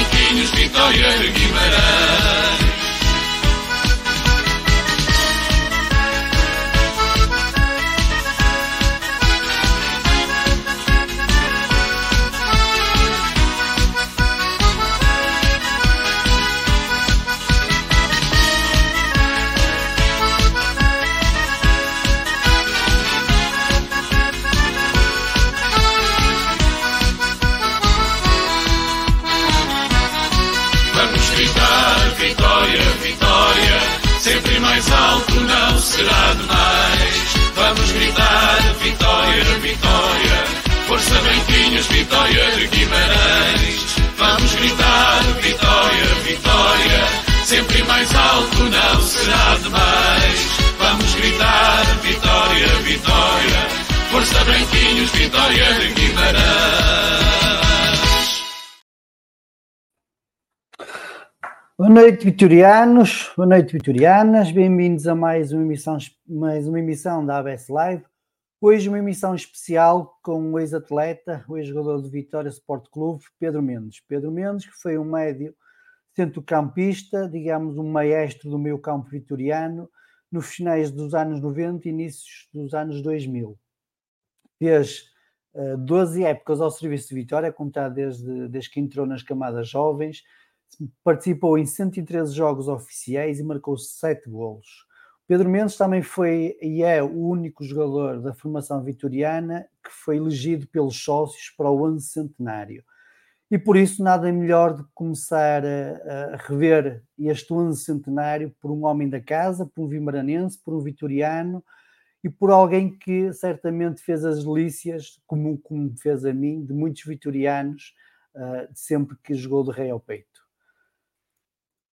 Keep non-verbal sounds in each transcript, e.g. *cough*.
força branquinhos, vitória de Guimarães. Mais alto não será demais. Vamos gritar vitória, vitória, força branquinhos, vitória de Guimarães. Boa noite, vitorianos. Boa noite, vitorianas. Bem-vindos a mais uma emissão, mais uma emissão da ABS Live. Hoje uma emissão especial com o ex-atleta, o ex-jogador do Vitória Sport Clube, Pedro Mendes. Pedro Mendes, que foi um médio centrocampista, digamos, um maestro do meio campo vitoriano, nos finais dos anos 90 e inícios dos anos 2000. Fez uh, 12 épocas ao serviço de Vitória, contar desde, desde que entrou nas camadas jovens, participou em 113 jogos oficiais e marcou 7 golos. Pedro Mendes também foi e é o único jogador da formação vitoriana que foi elegido pelos sócios para o ano centenário. E por isso nada melhor do que começar a, a rever este ano centenário por um homem da casa, por um vimaranense, por um vitoriano e por alguém que certamente fez as delícias, como, como fez a mim, de muitos vitorianos, uh, sempre que jogou de rei ao peito.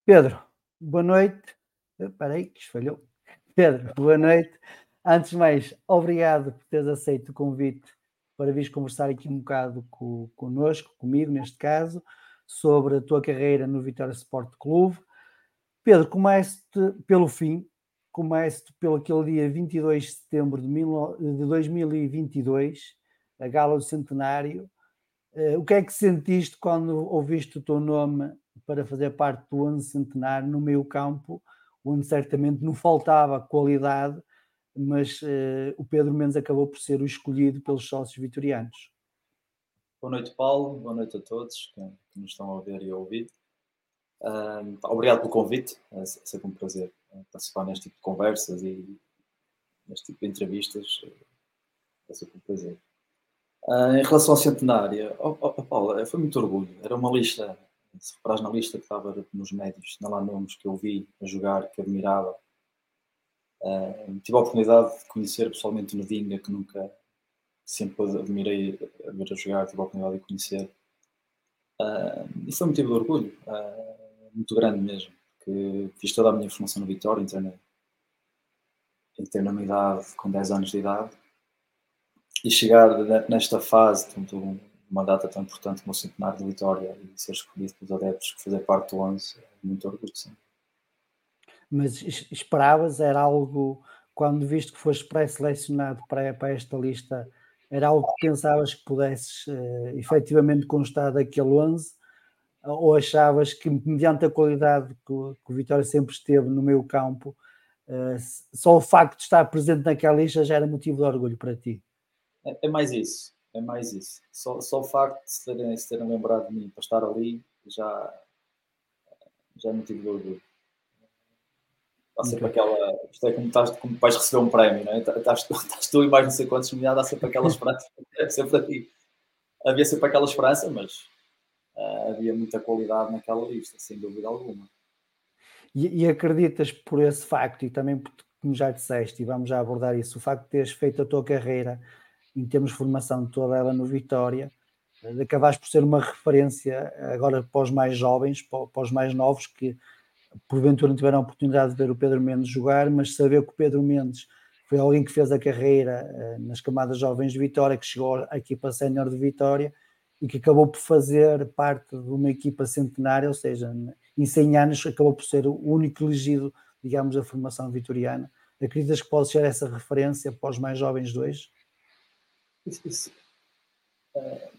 Pedro, boa noite. Espera aí, que falhou. Pedro, boa noite. Antes de mais, obrigado por teres aceito o convite para vir conversar aqui um bocado com, connosco, comigo neste caso, sobre a tua carreira no Vitória Sport Clube. Pedro, comece pelo fim, comece pelo aquele dia 22 de setembro de, mil, de 2022, a gala do centenário. Uh, o que é que sentiste quando ouviste o teu nome para fazer parte do 11 centenário no meio campo, onde certamente não faltava qualidade, mas uh, o Pedro Mendes acabou por ser o escolhido pelos sócios vitorianos. Boa noite, Paulo. Boa noite a todos que, que nos estão a ver e a ouvir. Uh, obrigado pelo convite. É sempre um prazer eh, participar neste tipo de conversas e neste tipo de entrevistas. É sempre um prazer. Uh, em relação ao centenário, oh, oh, foi muito orgulho. Era uma lista, se reparas na lista que estava nos médios, não lá nomes que eu vi a jogar, que admirava. Uh, tive a oportunidade de conhecer pessoalmente o Nedinga, que nunca sempre admirei a ver a jogar, tive a oportunidade de conhecer. Uh, e foi um motivo de orgulho, uh, muito grande mesmo, porque fiz toda a minha formação no Vitória, entrei na, entrei na minha idade com 10 anos de idade, e chegar nesta fase, tanto uma data tão importante como o centenário de Vitória e ser escolhido pelos adeptos que fazer parte do 11, é muito orgulho, sim. Mas esperavas, era algo, quando viste que foste pré-selecionado para, para esta lista, era algo que pensavas que pudesses uh, efetivamente constar daquele 11? Ou achavas que, mediante a qualidade que que o Vitória sempre esteve no meio campo, uh, só o facto de estar presente naquela lista já era motivo de orgulho para ti? É, é mais isso, é mais isso. Só, só o facto de se terem, se terem lembrado de mim para estar ali já, já é motivo de orgulho. Há sempre okay. aquela. Isto é como, estás, como vais receber um prémio, não é? Estás, *laughs* estás tu e mais não sei quantos nomeados, há sempre aquela esperança. *laughs* É sempre aqui. Havia sempre aquela esperança, mas uh, havia muita qualidade naquela lista, sem dúvida alguma. E, e, acreditas por esse facto, e também como já disseste, e vamos já abordar isso, o facto de teres feito a tua carreira em termos de formação toda ela no Vitória, de acabares por ser uma referência agora para os mais jovens, para os mais novos, que porventura não tiveram a oportunidade de ver o Pedro Mendes jogar, mas saber que o Pedro Mendes foi alguém que fez a carreira uh, nas camadas jovens de Vitória, que chegou à equipa sénior de Vitória e que acabou por fazer parte de uma equipa centenária, ou seja, em 100 anos acabou por ser o único elegido, digamos, da formação vitoriana. Acreditas que pode ser essa referência para os mais jovens de hoje? Isso, isso. Uh,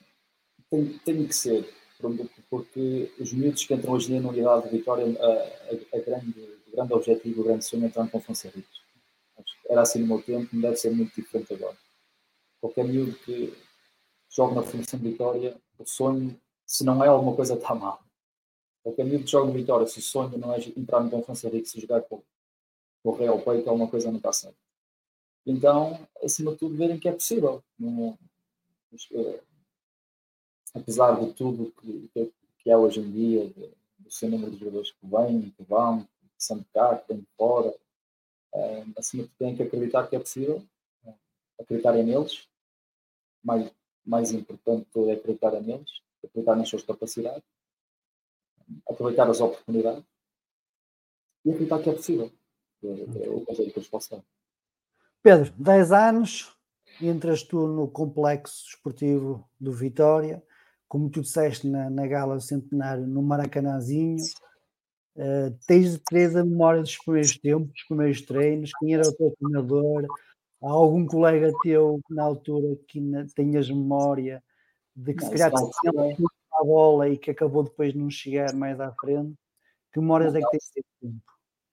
tem, tem que ser porque os miúdos que entram hoje em dia na unidade de Vitória, a, a, a grande, o grande objetivo, o grande sonho é entrar com Fonseca. Era assim no meu tempo, não deve ser muito diferente agora. Qualquer miúdo que joga na formação de Vitória, o sonho, se não é alguma coisa, está mal. Qualquer miúdo que joga no Vitória, se o sonho não é entrar no Conferência Rico, se jogar com, com o Real Peito, alguma coisa não está certo. Então, acima de tudo, verem que é possível. Não, apesar de tudo que, que, é hoje em dia, do seu número de jogadores que vêm, que vão, que são de cá, que vêm de fora, é, acima de têm que acreditar que é possível, é, acreditarem neles, mais, mais importante tudo é acreditar neles, acreditar nas suas capacidades, aproveitar as oportunidades e acreditar que é possível. É, é o conselho que eu posso dar. Pedro, 10 anos, entras tu no complexo esportivo do Vitória, como tu disseste na, na gala do centenário, no Maracanãzinho, uh, tens de ter a memória dos primeiros tempos, dos primeiros treinos, quem era o teu treinador, há algum colega teu na altura que na, tenhas memória de que se calhar tinha a bola e que acabou depois de não chegar mais à frente, que memórias não, é que tens desse tempo?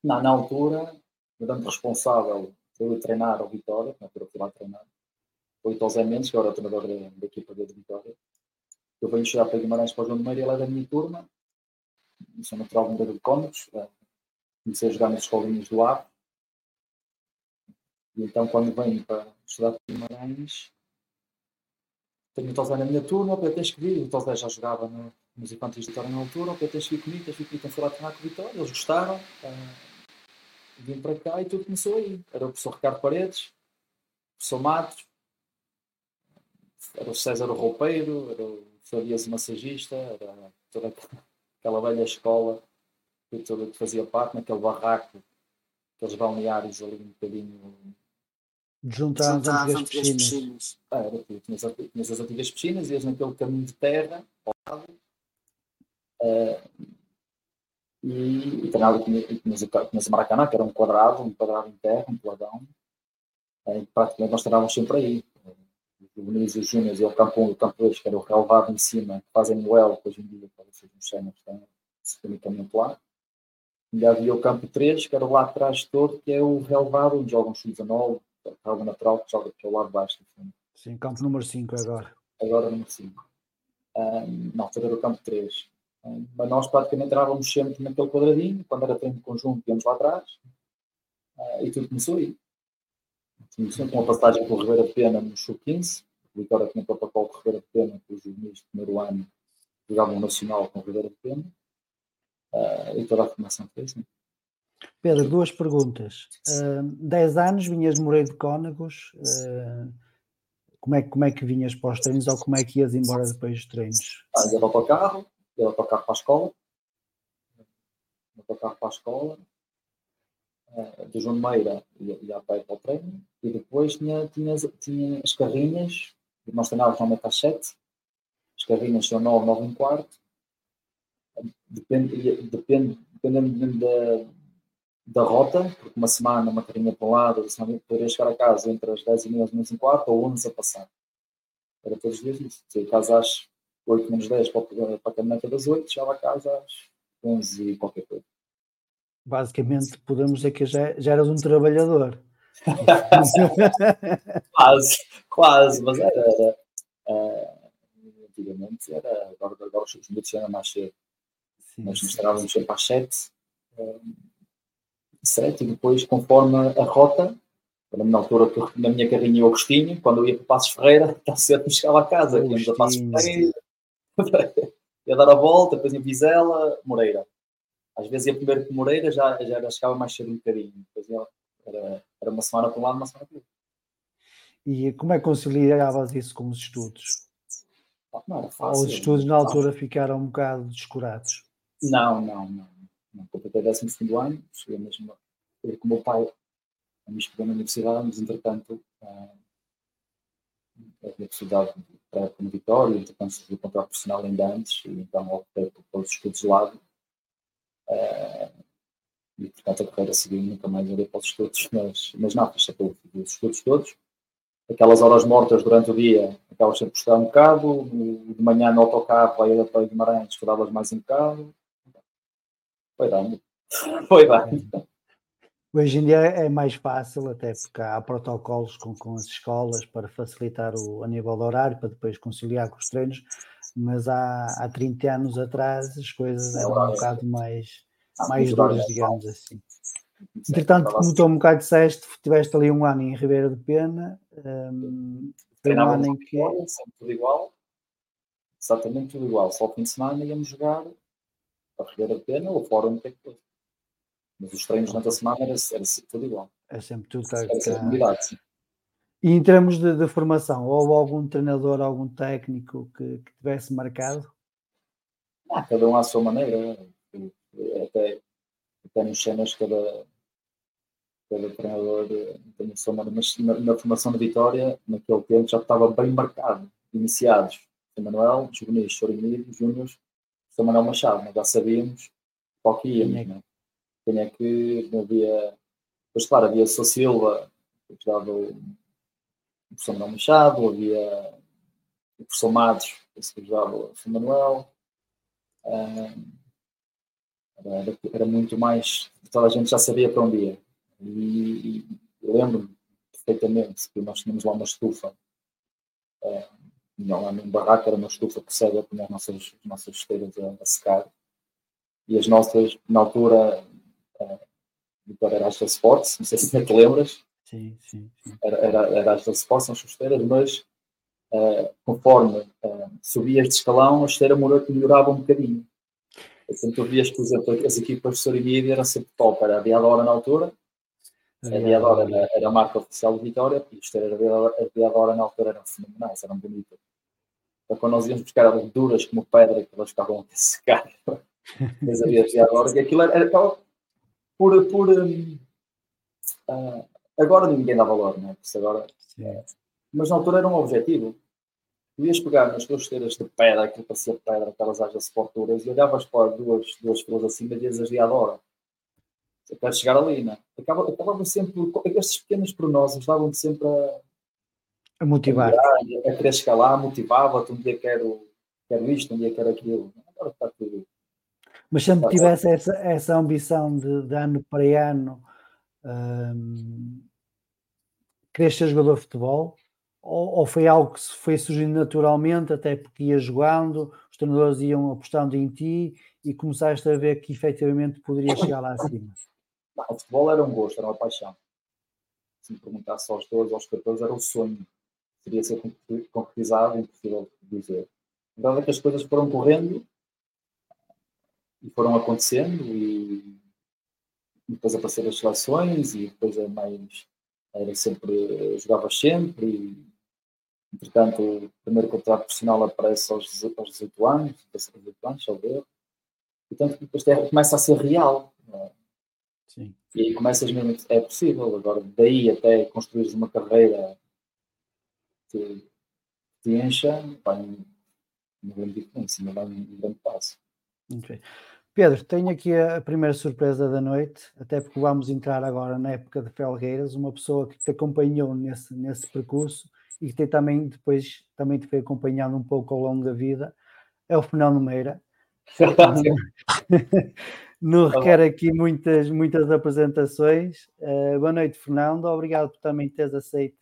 Não, na altura, o responsável foi treinar o Vitória, na altura fui lá treinar, foi o José Mendes, que era o treinador da, da equipa de Vitória, eu venho chegar para Guimarães para o João de Meira, ele é da minha turma, sou natural de de Cónicos, eh, comecei a jogar nas escolinhas do ar. E então, quando venho para estudar para Guimarães, tenho o Tosé na minha turma, o tens que vir. O Tosé já jogava no, nos infantis de Vitória na altura, o tens que vir comigo, tens que vir lá treinar com o Vitória, eles gostaram. Uh, vim para cá e tudo começou aí. Era o professor Ricardo Paredes, o professor Matos, era o César Roupeiro, era o Farias massagista, era toda aquela velha escola que, toda, que fazia parte naquele barraco, aqueles balneários ali um bocadinho. Juntar as antigas piscinas. piscinas. Ah, era tu, tinhas, tinhas as antigas piscinas, ias naquele caminho de terra, ao lado, uh, e, e treinava, tinhas, tinhas o Maracanã, que era um quadrado, um quadrado em terra, um peladão, uh, praticamente nós treinávamos sempre aí o Vinícius e os Júniors e o campo 1 e o campo 2, que era o relevado em cima, que fazem no L, que hoje em dia para vocês não que estão sistemicamente lá. E havia o campo 3, que era lá atrás de todo, que é o relevado, onde jogam sub-19, relva natural, que joga que é o lado de baixo. Assim. Sim, campo número 5 agora. Agora número 5. Um, não, era o campo 3. Um, mas nós praticamente entrávamos sempre naquele quadradinho, quando era treino conjunto, íamos lá atrás, uh, e tudo começou aí. Começou com uma passagem pelo Ribeira Pena no Sub-15, O Vitória tinha protocolo de Ribeira Pena, que os juvenis do primeiro ano jogavam nacional com Ribeira Pena. Uh, e toda a formação foi assim. Pedro, duas perguntas. Uh, dez anos vinhas de Moreiro de Cónagos. Uh, como, é, como é que vinhas para os treinos ou como é que ias embora depois dos treinos? Ah, ia para o carro, ia para o carro para a escola. Ia para o carro para a escola. Uh, do João Meira ia a pé para o treino. E depois tinha, tinha, tinha as carrinhas. Nós treinávamos normalmente às sete. As carrinhas são nove, nove e um quarto. Depende, depende, dependendo da da rota, porque uma semana, uma carinha para um lado, poderia chegar a casa entre as 10 e meia, 11 e quarto, ou 11 a passar. Era todos os dias isso. Saía casa às 8 menos 10 para, a caminhoneta das 8, chegava a casa às 11 e qualquer coisa. Basicamente, podemos dizer que já, já eras um trabalhador. *laughs* quase, quase, mas era. era uh, antigamente era. Agora, agora os minutos eram mais cedo. Nós mostrávamos sempre às 7. Uh, certo? E depois, conforme a rota, na altura que na minha carrinha o Agostinho, quando eu ia para Passos Ferreira, está certo, chegava a casa, íamos a Passos Ferreira, *laughs* ia dar a volta, depois em Vizela, Moreira. Às vezes ia primeiro para Moreira, já, já chegava mais cedo um bocadinho. Depois era, era uma semana para um lado, uma semana para o outro. E como é que conciliavas isso com os estudos? Não era fácil. Ou os estudos na altura ficaram um bocado descurados? Não, não, não não completei o 12 segundo ano, cheguei mesmo a com o meu pai a me estudar na universidade, mas entretanto uh, havia possibilidade para a Vitória, entretanto surgiu o contrato profissional ainda antes, e então optei por todos os estudos de lado. Uh, e portanto a carreira seguiu nunca mais olhei para os estudos, mas, mas não, fiz sempre os estudos todos. Aquelas horas mortas durante o dia, acabas sempre por estudar um bocado, de manhã no autocarro, aí para Guimarães, estudavas mais um bocado, foi dando. *laughs* Foi dando. Hoje em dia é mais fácil, até porque há protocolos com, com as escolas para facilitar o, a nível do horário, para depois conciliar com os treinos, mas há, há 30 anos atrás as coisas eram um bocado mais, mais duras, digamos assim. Entretanto, como tu um bocado disseste, tiveste ali um ano em Ribeira de Pena, um, foi um ano em que. Tudo igual, exatamente tudo igual, só o fim de semana íamos jogar para Ribeira de Pena ou fora onde tem que for. Mas os treinos durante a semana era, era sempre tudo igual. É sempre tudo era sempre novidade, sim. E em termos de, de, formação, houve algum treinador, algum técnico que, que tivesse marcado? Ah, cada um à sua maneira. Até, até nos cenas, cada, cada treinador tem a sua maneira. Mas na, na, formação de Vitória, naquele tempo, já estava bem marcado. Iniciados, Manuel, Juvenis, Chorimiro, Júnior, são Manuel Machado, nós já sabíamos qual que íamos, é. Né? quem é que havia. Pois claro, havia Sou Silva, que dava o professor Manuel Machado, havia o professor Matos, que ajudava o professor Manuel. era, era, muito mais. Toda a gente já sabia para onde ia. E, e lembro-me perfeitamente que nós tínhamos lá uma estufa não lá num barraco, era uma estufa que cega com as nossas, as nossas esteiras a, a, secar. E as nossas, na altura, uh, era Astra Sports, não sei se te lembras. Sim, sim. sim. Era, era, era as chuteiras, mas uh, conforme uh, subias de escalão, a esteira melhorava um bocadinho. Então tu vias, por exemplo, as equipas de Sorimídia eram sempre top, era a Diadora na altura, a Diadora era, era a marca oficial de Vitória, e a esteira a Diadora na altura eram fenomenais, eram bonitas. Então, quando nós íamos buscar elas duras como pedra, que elas ficavam a secar, mas havia Diadora, e aquilo era, era por. por um, uh, agora ninguém dá valor, não é? Porque agora, é, mas na altura era um objetivo. Tu ias pegar nas duas esteiras de pedra, aquilo parecia pedra, aquelas ágias duras, e olhavas para duas, duas filas acima e dizias Diadora eu quero chegar ali, né? Acaba, acabava sempre, estes pequenos pormenores davam-me sempre a, a motivar, a, a querer escalar, motivava-te, um dia quero, quero isto, um dia quero aquilo. Agora está tudo. Mas sempre tivesse essa, essa ambição de, de ano para ano querer ser jogador de futebol? Ou, ou, foi algo que foi surgindo naturalmente, até porque ia jogando, os treinadores iam apostando em ti e começaste a ver que efetivamente poderia chegar lá acima? Não, o futebol era um gosto, era uma paixão. Se me perguntasse aos 12, aos 14, era o sonho. teria de ser concretizado, impossível dizer. Verdade é que as coisas foram correndo e foram acontecendo e depois apareceram as seleções e depois é mais era sempre, jogava sempre e entretanto o primeiro contrato profissional aparece aos, aos 18 anos, 18 anos, só ver. Portanto, depois começa a ser real. É? Sim. E aí começas mesmo, é possível, agora daí até construir uma carreira que te encha, vai uma grande diferença, um grande passo. Okay. Pedro, tenho aqui a primeira surpresa da noite, até porque vamos entrar agora na época de Felgueiras, uma pessoa que te acompanhou nesse, nesse percurso e que te também depois também te foi acompanhando um pouco ao longo da vida, é o Fernando Meira. *laughs* não requer aqui muitas, muitas apresentações. Uh, boa noite, Fernando. Obrigado por também teres aceito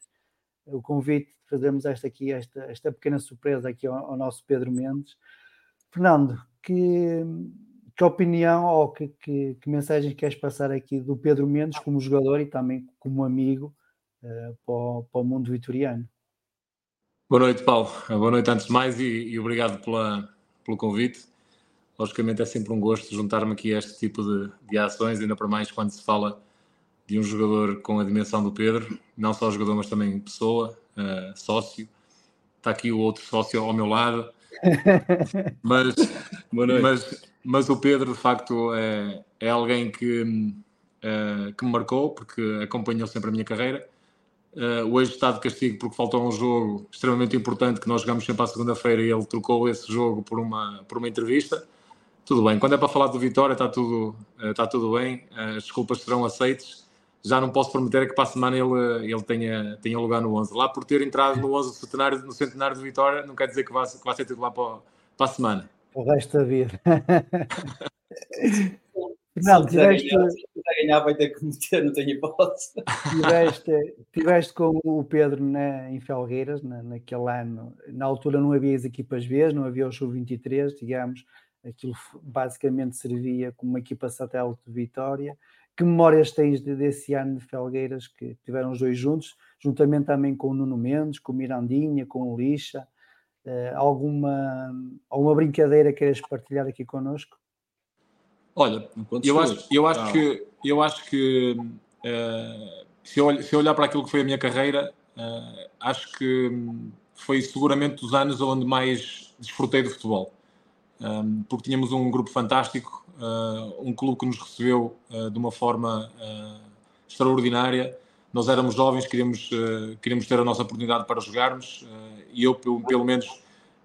o convite de fazermos esta aqui, esta, esta pequena surpresa aqui ao, ao nosso Pedro Mendes. Fernando, que, que opinião ou que, que, que, mensagem queres passar aqui do Pedro Mendes como jogador e também como amigo uh, para, o, para, o, mundo vitoriano? Boa noite, Paulo. Boa noite antes de mais e, e obrigado pela, pelo convite. Logicamente é sempre um gosto juntar-me aqui a este tipo de, de ações, ainda para mais quando se fala de um jogador com a dimensão do Pedro, não só jogador, mas também pessoa, uh, sócio. Está aqui o outro sócio ao meu lado. *laughs* mas, mas, mas o Pedro, de facto, é, é alguém que, uh, que me marcou, porque acompanhou sempre a minha carreira. Uh, hoje está de castigo porque faltou um jogo extremamente importante que nós jogamos sempre à segunda-feira e ele trocou esse jogo por uma, por uma entrevista. Tudo bem, quando é para falar do Vitória está tudo, está tudo bem, as desculpas serão aceites já não posso prometer que para a semana ele, ele tenha, tenha lugar no 11. Lá por ter entrado no 11 centenário, no centenário de Vitória, não quer dizer que vai, que vai ser titular para, para a semana. O resto da vida. *laughs* não, tiveste... Se ganhar vai ter que meter, não tenho hipótese. Tiveste, tiveste com o Pedro na, em Felgueiras, na, naquele ano. Na altura não havia as equipas B, não havia o Sub-23, digamos. Aquilo basicamente servia como uma equipa satélite de Vitória que memórias tens desse ano de Felgueiras que tiveram os dois juntos, juntamente também com o Nuno Mendes, com o Mirandinha, com o Lixa? Uh, alguma, alguma brincadeira queres partilhar aqui connosco? Olha, eu acho, eu acho que, eu acho que uh, se, eu, se eu olhar para aquilo que foi a minha carreira, uh, acho que foi seguramente os anos onde mais desfrutei do futebol. Porque tínhamos um grupo fantástico, uh, um clube que nos recebeu uh, de uma forma uh, extraordinária. Nós éramos jovens, queríamos, queríamos ter a nossa oportunidade para jogarmos e eu, pelo, pelo menos,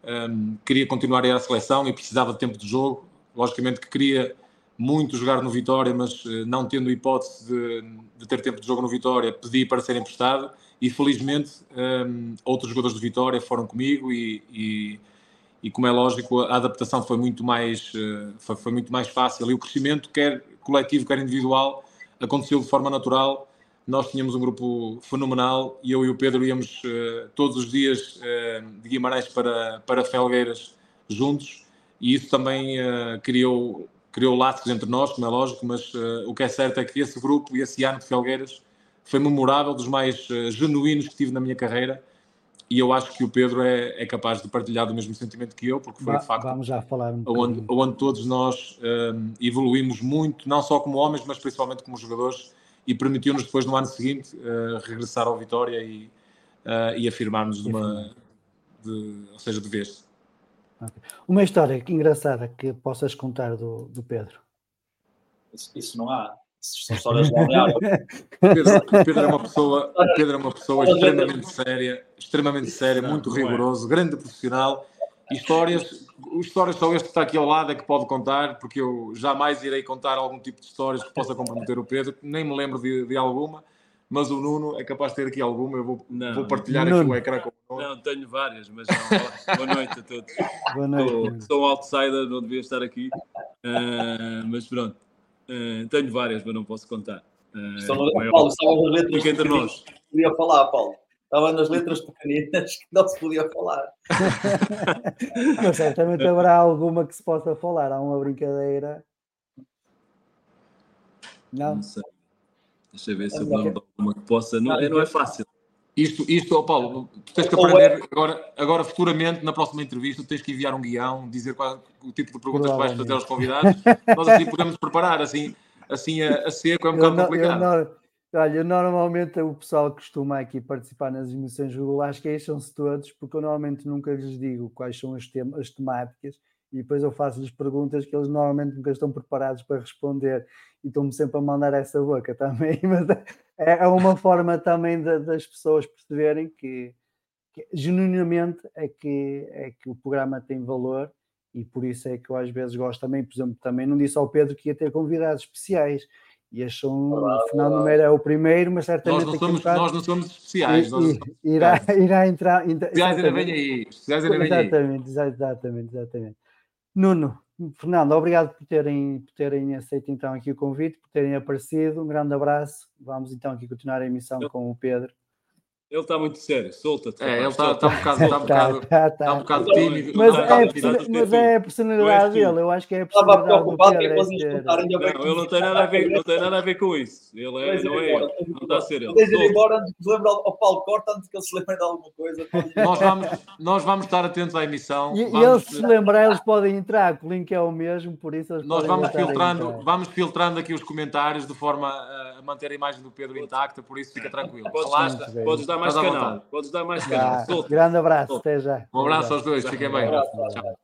um, queria continuar a ir à seleção e precisava de tempo de jogo. Logicamente que queria muito jogar no Vitória, mas não tendo hipótese de, de, ter tempo de jogo no Vitória, pedi para ser emprestado e felizmente um, outros jogadores do Vitória foram comigo e, e e como é lógico a adaptação foi muito mais eh, foi, foi, muito mais fácil. E o crescimento quer coletivo quer individual aconteceu de forma natural. Nós tínhamos um grupo fenomenal e eu e o Pedro íamos uh, todos os dias uh, de Guimarães para para Felgueiras juntos. E isso também uh, criou criou laços entre nós como é lógico mas o que é certo é que esse grupo e esse ano de Felgueiras foi memorável dos mais genuínos que tive na minha carreira e eu acho que o Pedro é, é, capaz de partilhar do mesmo sentimento que eu, porque foi Va de facto vamos já falar um onde, onde todos nós um, evoluímos muito, não só como homens, mas principalmente como jogadores, e permitiu-nos depois no ano seguinte uh, regressar ao Vitória e, uh, e afirmarmos de uma, de, ou seja, de vez. Okay. Uma história engraçada que possas contar do, do Pedro? Isso, isso não há são histórias balneárias. *laughs* Pedro, Pedro é uma pessoa, Pedro é uma pessoa extremamente séria, extremamente séria, muito é? rigoroso, grande profissional. Histórias, histórias só este que está aqui ao lado é que pode contar, porque eu jamais irei contar algum tipo de histórias que possa comprometer o Pedro, nem me lembro de, de alguma, mas o Nuno é capaz de ter aqui alguma, eu vou, não, vou partilhar Nuno. aqui o ecrã com o Nuno. Não, tenho várias, mas não, *laughs* boa noite a todos. Boa noite. Sou, sou um outsider, não devia estar aqui, uh, mas pronto. Uh, tenho várias, mas não posso contar. Uh, Estão, Paulo, estavam nas letras Fica entre nós. Podia falar, Paulo. Estava nas letras pequeninas que não se podia falar. *laughs* *laughs* mas certamente haverá alguma que se possa falar. Há uma brincadeira. Não? Não sei. Deixa eu ver se eu me lembro de alguma que possa. Não, não é fácil. Isto, isto oh Paulo, tu tens que aprender agora, agora, futuramente, na próxima entrevista, tens que enviar um guião, dizer qual, o tipo de perguntas que vais fazer aos convidados. Nós assim podemos preparar, assim, assim a, a seco é um bocado complicado. Eu, eu, olha, normalmente o pessoal que costuma aqui participar nas emissões do Google, acho que queixam-se todos, porque eu normalmente nunca lhes digo quais são as, tem as temáticas e depois eu faço-lhes perguntas que eles normalmente nunca estão preparados para responder e estão-me sempre a mandar essa boca *laughs* também, mas é, é uma forma também de, das pessoas perceberem que, que genuinamente é que, é que o programa tem valor e por isso é que eu às vezes gosto também, por exemplo, também não disse ao Pedro que ia ter convidados especiais e acham o Fernando Meira é o primeiro, mas certamente nós não somos, nós não somos especiais. E, nós... irá, irá entrar. Especiais ainda vem aí. Especiais ainda vem aí. Exatamente, exatamente, exatamente. Nuno, Fernando, obrigado por terem, por terem aceito então aqui o convite, por terem aparecido. Um grande abraço. Vamos então aqui continuar a emissão com o Pedro. Ele está muito sério, solta-te. É, ele está tá um bocado, tá um bocado, tá, tá, tá um bocado tímido. Mas, é, mas é a personalidade dele, eu acho que é a personalidade do Pedro. É não, ele não tem nada a ver, não tem nada a ver com isso. Ele é, não é, não está a ser ele. Deixa ir embora antes de lembrar ao Paulo Corta, antes que ele se lembre de alguma coisa. Nós vamos, nós vamos estar atentos à emissão. E, vamos, eles se lembrar, eles podem entrar, o link é o mesmo, por isso eles Nós vamos filtrando, vamos filtrando aqui os comentários de forma a manter a imagem do Pedro intacta, por isso fica tranquilo. Podes dar mais canal. Podes dar mais canal. Grande abraço, até já. Um abraço aos dois, fiquem bem. Tchau.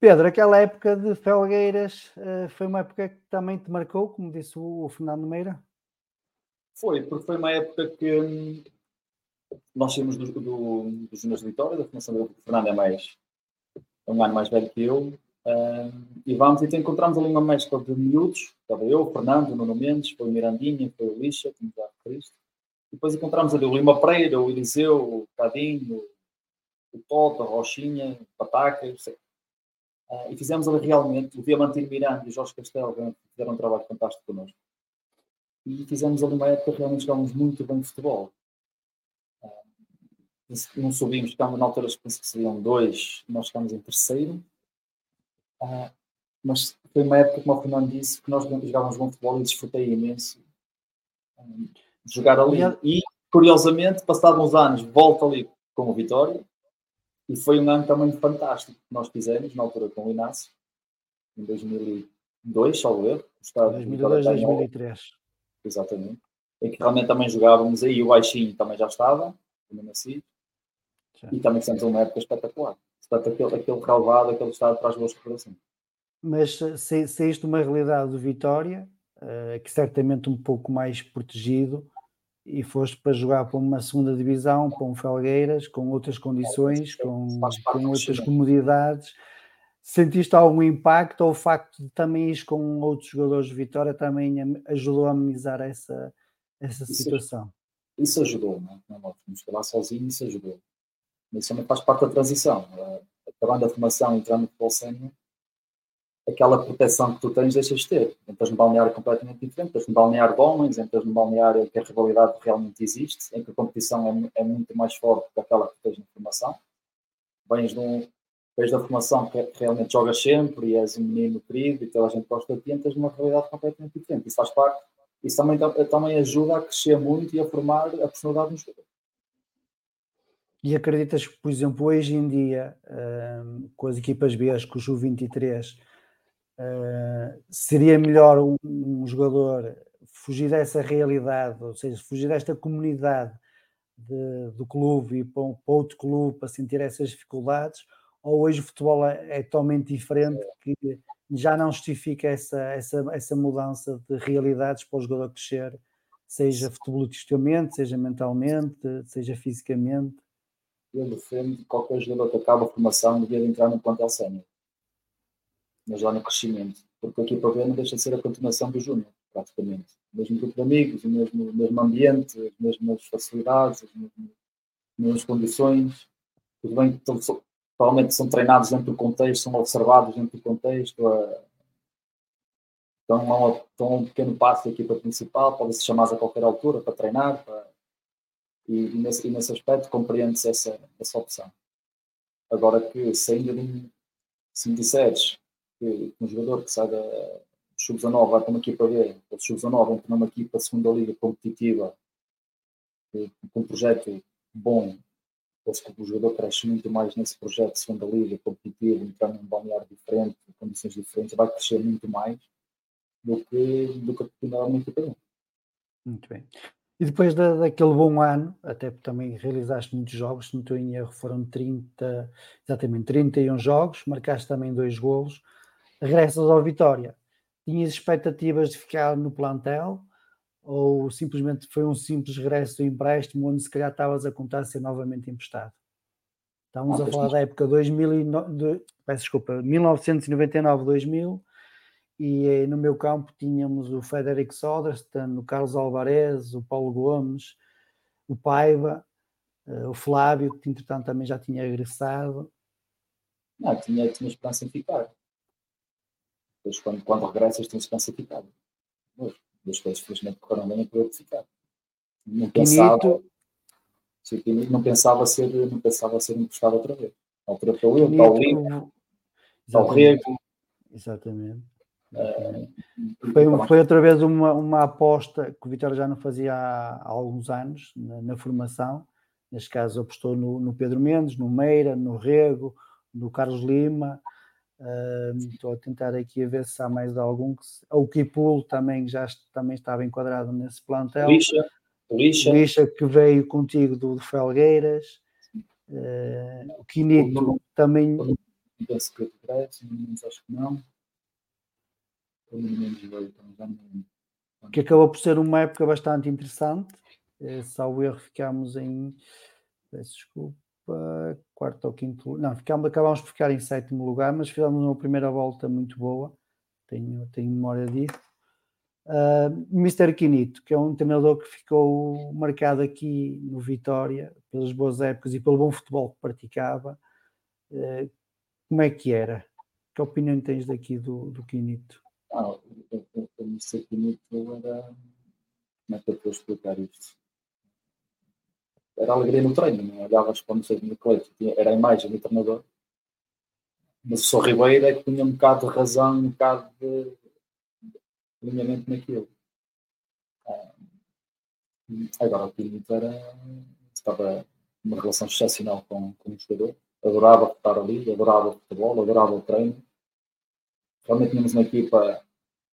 Pedro, aquela época de Felgueiras uh, foi uma época que também te marcou, como disse o, Fernando Meira? Foi, porque foi uma época que hum, nós saímos do, do, do Júnior de Vitória, da formação do Fernando é mais é um ano mais velho que eu, um, e vamos, então encontramos ali uma mescla de miúdos, estava eu, o Fernando, o Nuno Mendes, foi o Mirandinha, foi o Lixa, como já referiste, depois encontramos ali o Lima Pereira, o Eliseu, o Cadinho, o Tota, o Rochinha, o Pataca, Uh, e fizemos ali realmente, o Diamantino Miranda e o Jorge Castelo fizeram um trabalho fantástico connosco. E fizemos ali uma época realmente jogávamos muito bem futebol. Uh, não subimos, ficámos na altura, penso que seriam dois, nós ficámos em terceiro. Uh, mas foi uma época, como o Fernando disse, que nós jogávamos bom futebol e desfrutei imenso de jogar ali. E, curiosamente, passados uns anos, volto ali com o Vitória e foi um ano também fantástico que nós fizemos, na altura com o Inácio, em 2002, salvo erro. 2002, 2003. Exatamente. Em que realmente também jogávamos aí, o Baixinho também já estava, também nasci. E também fizemos uma época espetacular. Portanto, aquele, aquele relevado, aquele estado para as boas recordações. Mas saíste de uma realidade do Vitória, uh, que certamente um pouco mais protegido, e foste para jogar para uma segunda divisão, para um Felgueiras, com outras condições, com, com outras comodidades. Sentiste algum impacto ou o facto de também ir com outros jogadores de Vitória também ajudou a amenizar essa, essa isso, situação? Isso ajudou, não é? Não, lá sozinho, isso ajudou. Isso também faz parte da transição. Acabando a formação, entrando no futebol sénior, aquela proteção que tu tens deixas de ter. Entras num balneário completamente diferente, entras num balneário de homens, entras num balneário em que a rivalidade realmente existe, em que a competição é, é muito mais forte do que aquela que tens na formação. Vens, de um, vens da formação que realmente jogas sempre e és um menino querido e toda a gente gosta de ti, entras numa realidade completamente diferente. Isso faz parte, isso também, também ajuda a crescer muito e a formar a personalidade do jogador. E acreditas que, por exemplo, hoje em dia, com as equipas B, com o Ju-23, Uh, seria melhor um, um, jogador fugir dessa realidade, ou seja, fugir desta comunidade de, do clube e para, um, para, outro clube para sentir essas dificuldades, ou hoje o futebol é, é totalmente diferente, que já não justifica essa, essa, essa mudança de realidades para o jogador crescer, seja futebolisticamente, seja mentalmente, seja fisicamente? Eu defendo que qualquer jogador que acaba a formação devia entrar no plantel sénior mas lá no crescimento, porque aqui para não deixa de ser a continuação do Júnior, praticamente. O mesmo grupo de amigos, o mesmo, o mesmo ambiente, as mesmas facilidades, as mesmas, as mesmas condições. Tudo bem que provavelmente são treinados dentro do contexto, são observados dentro do contexto. a, estão a um pequeno passo da equipa principal, podem ser chamados a qualquer altura para treinar. Para, e, e, nesse, e nesse aspecto compreende-se essa, essa opção. Agora que se ainda se me disseres que um jogador que sai da sub-19 vai para uma equipa B, ou sub-19 entra numa equipa segunda liga competitiva com um projeto bom, penso que o jogador cresce muito mais nesse projeto segunda liga, competitivo, entrando num balneário diferente, condições diferentes, vai crescer muito mais do que, do que normalmente tem. Muito bem. E depois da, daquele bom ano, até porque também realizaste muitos jogos, se não estou em erro, foram 30, exatamente 31 jogos, marcaste também dois golos, regressas ao Vitória. Tinhas expectativas de ficar no plantel ou simplesmente foi um simples regresso do empréstimo onde se calhar estavas a contar ser novamente emprestado? Estávamos a falar da época 2009, peço desculpa, 1999-2000 e eh, no meu campo tínhamos o Frederic Soderstone, o Carlos Alvarez, o Paulo Gomes, o Paiva, eh, o Flávio, que entretanto também já tinha regressado. Não, tinha, tinha esperança em ficar. Depois, quando, quando regressas, tens esperança em ficar. As coisas, felizmente, correram bem para eu ficar. Não pensava, não pensava ser, não pensava ser emprestado outra vez. Na altura para eu, para o Lima, para o Rego. Exatamente. Foi, foi outra vez uma, uma aposta que o Vitória já não fazia há, há alguns anos na, na, formação. Neste caso, apostou no, no, Pedro Mendes, no Meira, no Rego, no Carlos Lima. Uh, estou a tentar aqui a ver se há mais algum. Que se... O Kipulo também já também estava enquadrado nesse plantel. Lixa, Lixa. Lixa que veio contigo do, do Felgueiras. Uh, o Quinito também. Penso que acho que não que acabou por ser uma época bastante interessante. Eh, salvo erro, ficámos em. Peço desculpa, quarto ou quinto. Não, ficámos, acabámos por ficar em sétimo lugar, mas fizemos uma primeira volta muito boa. Tenho, tenho memória disso. Uh, Mr. Quinito, que é um treinador que ficou marcado aqui no Vitória pelas boas épocas e pelo bom futebol que praticava. Uh, como é que era? Que opinião tens daqui do, do Quinito? Ah, o Mr. Quinito era. Como é que eu vou explicar isto? Era alegria no treino, não olhavas para o no colete, era a imagem do treinador. Mas o Sr. Ribeiro é que tinha um bocado de razão, um bocado de alinhamento naquilo. Ah, agora o Quinito era. estava numa relação excepcional com, com o jogador. Adorava estar ali, adorava o futebol, adorava o treino realmente tínhamos uma equipa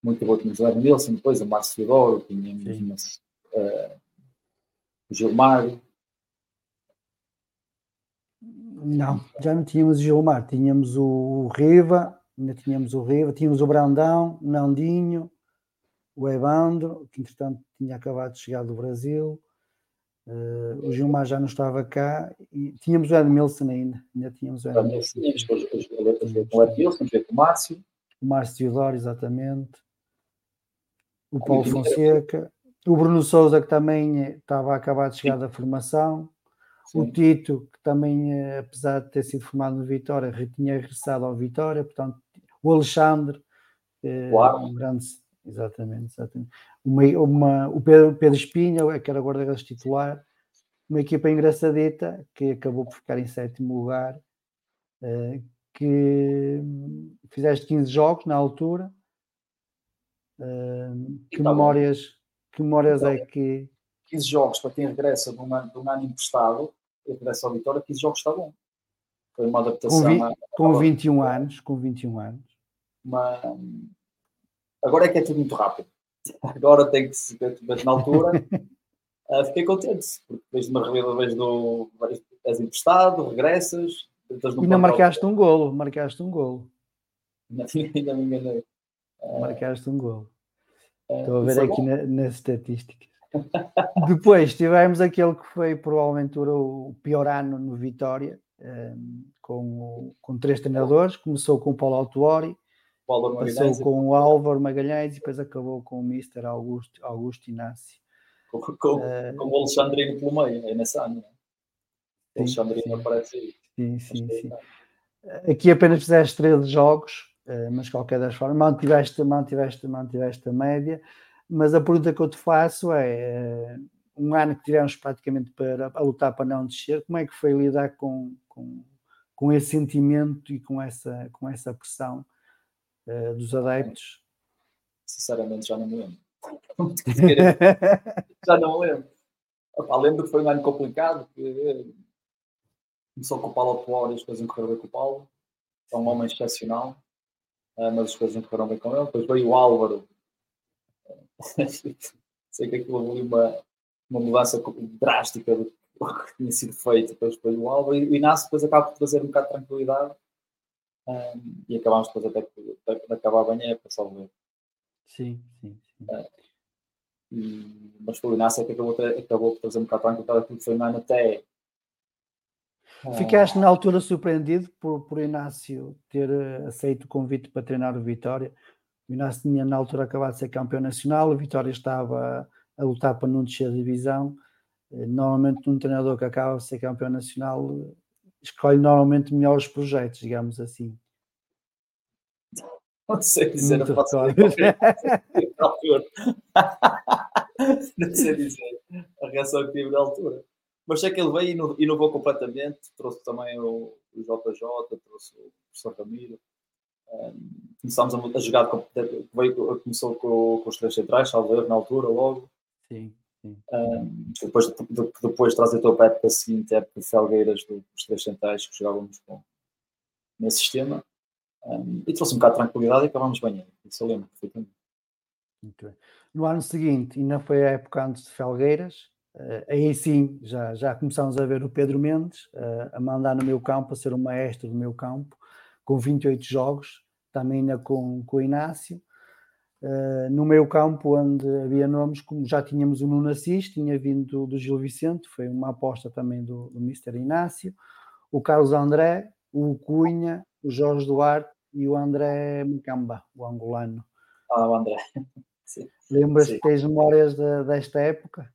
muito boa, tínhamos o Nilson, depois o Márcio Fidoro, tínhamos uh, o Gilmar. Não, já não tínhamos o Gilmar, tínhamos o Riva, ainda tínhamos o Riva, tínhamos o Brandão, o Nandinho, o Evandro, que entretanto tinha acabado de chegar do Brasil. Uh, o Gilmar já não estava cá e tínhamos o Edmilson ainda, ainda tínhamos o Edmilson. Tínhamos o Edmilson, o Márcio, o Márcio Teodoro, exatamente, o Paulo Fonseca, o Bruno Souza, que também eh, estava a acabar de chegar da formação, Sim. o Tito, que também, eh, apesar de ter sido formado no Vitória, tinha regressado ao Vitória, portanto, o Alexandre, claro. um grande, exatamente, exatamente. Uma, uma, o Pedro, Pedro Espinha, que era guarda-redes titular, uma equipa engraçadita que acabou por ficar em sétimo lugar, que fizeste 15 jogos na altura. Uh, que, tá memórias, que memórias então, é que. 15 jogos para quem regressa de um ano, de um ano emprestado, e regressa ao Vitória, 15 jogos está bom. Foi uma adaptação. Com, vi, com 21 anos, com 21 anos. Uma... Agora é que é tudo muito rápido. *laughs* Agora tem que se. Mas na altura uh, *laughs* fiquei contente, porque vejo uma revida, vejo do. És emprestado, regressas, e não marcaste um golo, marcaste um golo. Ainda me *laughs* enganei. Marcaste um golo. É, Estou a ver aqui na, nas estatísticas. Depois tivemos aquele que foi provavelmente o pior ano no Vitória, ehm, com, com três treinadores. Começou com o Paulo Autuori, passou com o Álvaro Magalhães e depois acabou com o Mister Augusto, Augusto Inácio. Com, com, uh, com o Alexandrino pelo meio, é nessa ano. O Alexandrino aparece aí. Sim, sim, sim. Aqui apenas fizeste 13 jogos, eh, mas de qualquer das formas, mantiveste, mantiveste, mantiveste a média. Mas a pergunta que eu te faço é: eh, um ano que tivemos praticamente para a lutar para não descer, como é que foi lidar com, com, com esse sentimento e com essa, com essa pressão uh, dos adeptos? Sinceramente, já não me lembro. *laughs* já não me lembro. Opa, lembro que foi um ano complicado, que eh, começou com o Paulo Atual e as coisas não correram bem com o Paulo. É um homem excepcional, mas as coisas não correram bem com ele. Depois veio o Álvaro. *laughs* Sei que aquilo ali uma, uma mudança drástica do que tinha sido feito. Depois foi o Álvaro e o Inácio depois acaba por trazer um bocado de tranquilidade. Um, e acabámos depois até de acabar bem a época, salvo Sim, sim. sim. Uh, e, mas foi o Inácio que acabou, acabou por trazer um bocado de tranquilidade aquilo que foi um ano até Ficaste na altura surpreendido por, por Inácio ter eh, aceito o convite para treinar o Vitória. O Inácio tinha na altura acabado de ser campeão nacional, o Vitória estava a lutar para não descer a divisão. Eh, normalmente, um treinador que acaba de ser campeão nacional eh, escolhe normalmente melhores projetos, digamos assim. Não sei dizer, Muito não *laughs* *laughs* não sei dizer a reação que tive na altura. Mas sei que ele veio e inovou completamente, trouxe também o, o JJ, trouxe o professor Ramiro. Um, começámos a, a jogar, veio, começou com, com os três centrais, salvo erro, na altura, logo. Sim. sim. Um, depois, de, de, depois trazer a época seguinte, época de Felgueiras, dos três centrais, que jogávamos com, nesse sistema. Um, e trouxe um bocado de tranquilidade e acabámos bem. Isso eu lembro perfeitamente. Muito bem. No ano seguinte, ainda foi a época antes de Felgueiras, Uh, aí sim já, já começamos a ver o Pedro Mendes uh, a mandar no meu campo, a ser o maestro do meu campo, com 28 jogos, também ainda com, com o Inácio. Uh, no meu campo, onde havia nomes, como já tínhamos o Nuno Assis, tinha vindo do, do Gil Vicente, foi uma aposta também do, do Mr. Inácio, o Carlos André, o Cunha, o Jorge Duarte e o André Mcamba, o angolano. Ah, o André. *laughs* Lembras-te, tens memórias de, desta época?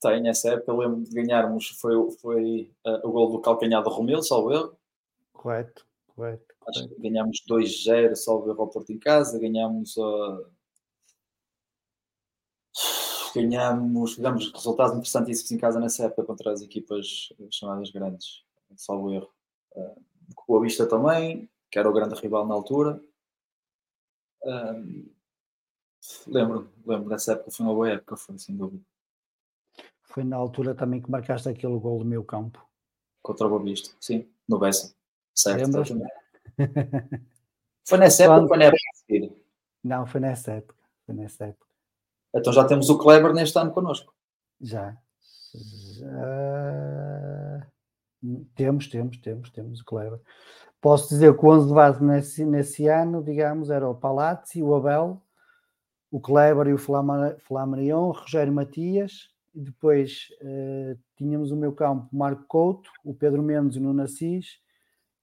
Tenho essa época, eu lembro de ganharmos, foi, foi uh, o gol do calcanhar do Romeu, salvo erro. Correto, correto. Acho que ganhámos 2-0, salvo erro ao Porto em casa, ganhámos uh, ganhámos, tivemos resultados interessantíssimos em casa nessa época contra as equipas chamadas grandes, salvo erro. Uh, com a Vista também, que era o grande rival na altura. Uh, lembro, lembro dessa época, foi uma boa época, foi sem dúvida. Foi na altura também que marcaste aquele gol do meu campo. Contra o Boavista, sim, no Bessa. Certo, *laughs* foi nessa época ou foi na época a seguir? Não, foi nessa época. Foi nessa época. Então já temos o Kleber neste ano connosco. Já. já... Temos, temos, temos, temos o Kleber. Posso dizer que o 11 de base nesse, nesse ano, digamos, era o Palazzi, o Abel, o Kleber e o Flamarion, Rogério Matias, depois uh, tínhamos o meu campo Marco Couto, o Pedro Mendes e o Nuno Assis,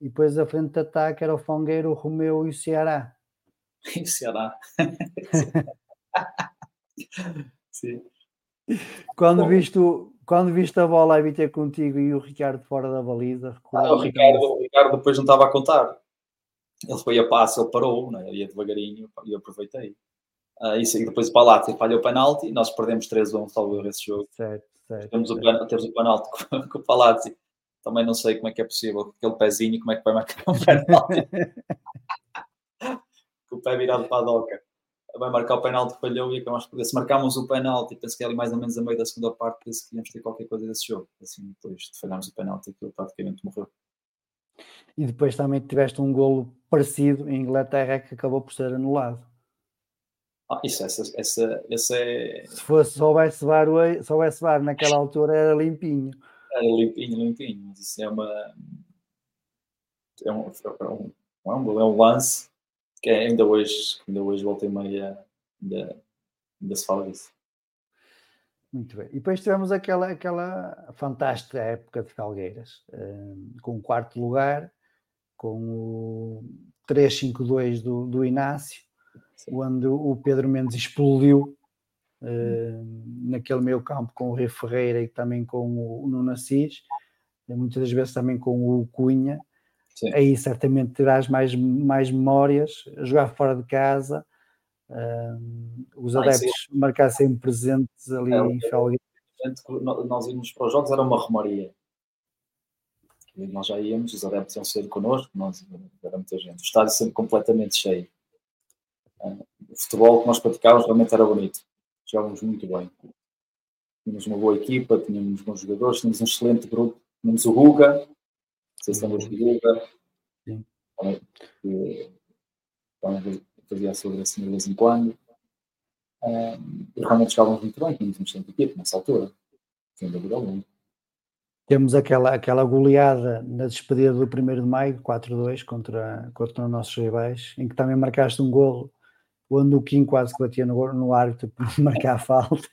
e depois a frente de ataque era o Fangueiro, o Romeu e o Ceará. *laughs* E o Ceará. *laughs* Sim. Quando viste, quando viste a bola a ter contigo e o Ricardo fora da baliza, ah, o, Ricardo, o Ricardo depois não estava a contar. Ele foi a passo, ele parou, né? ia devagarinho e eu aproveitei. Uh, isso, e depois o Palazzi falhou o penalti, nós perdemos 3-1 salvo esse jogo. Certo, certo, temos, certo. O, temos o penalti com, *laughs* com o Palazzi. Também não sei como é que é possível, com aquele pezinho, como é que vai marcar um penalti. *laughs* com o pé virado para a doca. Vai marcar o penalti, falhou e acabamos por Se marcámos o penalti, penso que é ali mais ou menos a meio da segunda parte, penso que íamos ter qualquer coisa desse jogo. Assim, depois de falharmos o penalti, aquilo praticamente morreu. E depois também tiveste um golo parecido em Inglaterra que acabou por ser anulado. Ah, isso, essa, essa, essa é... Se fosse, se houvesse VAR, se houvesse VAR naquela altura era limpinho. Era limpinho, limpinho. Mas isso é uma... É um, é um, é um, é um lance que é ainda hoje, ainda hoje volta e meia, ainda, ainda se fala disso. Muito bem. E depois tivemos aquela, aquela fantástica época de Falgueiras, um, eh, com o quarto lugar, com o 3-5-2 do, do Inácio, onde o Pedro Mendes explodiu naquele meio campo com o Rei Ferreira e também com o, Nuno Assis, muitas das vezes também com o Cunha. Sim. Aí certamente terás mais, mais memórias, jogar fora de casa, uh, os adeptos ah, marcar sempre presentes ali é, em Felgueiras. Nós íamos para os jogos, era uma romaria. Nós já íamos, os adeptos iam ser connosco, nós, era muita gente. O estádio sempre completamente cheio o futebol que nós praticávamos realmente era bonito. Jogávamos muito bem. tínhamos uma boa equipa, tínhamos bons jogadores, tínhamos um excelente grupo, tínhamos o Ruga, sei se lembras do Ruga, Sim. que também fazia a sua gracinha de vez em quando. Um, e realmente estávamos muito bem, tínhamos um excelente equipe nessa altura, sem dúvida alguma. Temos aquela, aquela goleada na despedida do 1 de maio, 4-2, contra, contra os nossos rivais, em que também marcaste um golo onde o Kim quase que batia no, no árbitro para *laughs* marcar a falta.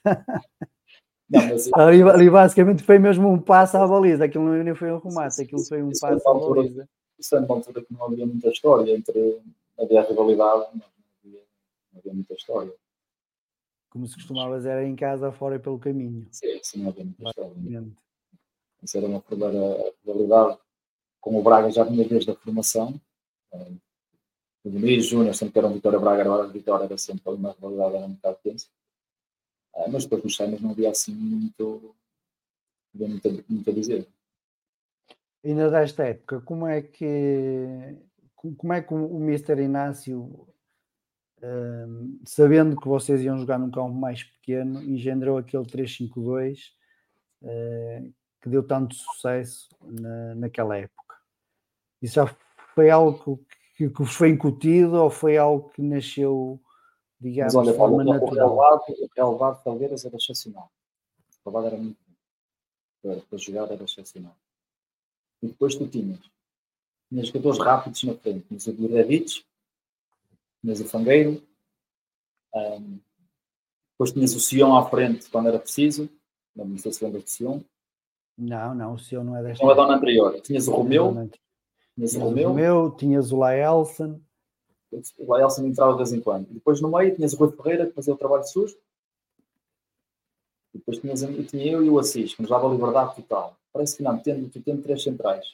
Não, mas... ali, ali, basicamente foi mesmo um passo à baliza, aquilo não foi um remate, aquilo foi um passo à baliza. Isso é uma altura que não havia muita história entre havia rivalidade, mas não havia, não havia muita história. Como se costumava dizer, era em casa, fora e pelo caminho. Sim, sim, não havia muita história. Isso era uma verdadeira rivalidade. Como o Braga já vinha desde a formação, eh, o Diniz, Júnior, sempre que era um Vitória Braga, agora a Vitória era sempre uma rivalidade, era um bocado tensa. Ah, mas depois nos Seimas não havia assim muito, muito, muito a dizer. Ainda desta época, como é que como é que o Mister Inácio, um, sabendo que vocês iam jogar num campo mais pequeno, engendrou aquele 352 uh, hum, que deu tanto sucesso na, naquela época? Isso já foi algo que, que vos foi incutido ou foi algo que nasceu, digamos, Mas, olha, de forma natural? O relevado, Calveiras era excepcional. O relevado era muito bom. Para, para jogar era excepcional. E depois tu tinhas, tinhas jogadores rápidos na frente. Tinhas o Guilherme, tinhas o Fangueiro, um, depois tinhas o Sion à frente quando era preciso. Não sei se lembra do Sion. Não, não, o Sion não é desta. Não é da anterior. Tinhas o Romeu, Tinhas o Romeu. Romeu, tinhas o Laelson. O Laelson entrava de vez em quando. Depois no meio tinhas o Rui Ferreira que fazia o trabalho sujo. Depois tinhas, tinha eu e o Assis, que nos dava liberdade total. Parece que não, tendo, tendo três centrais.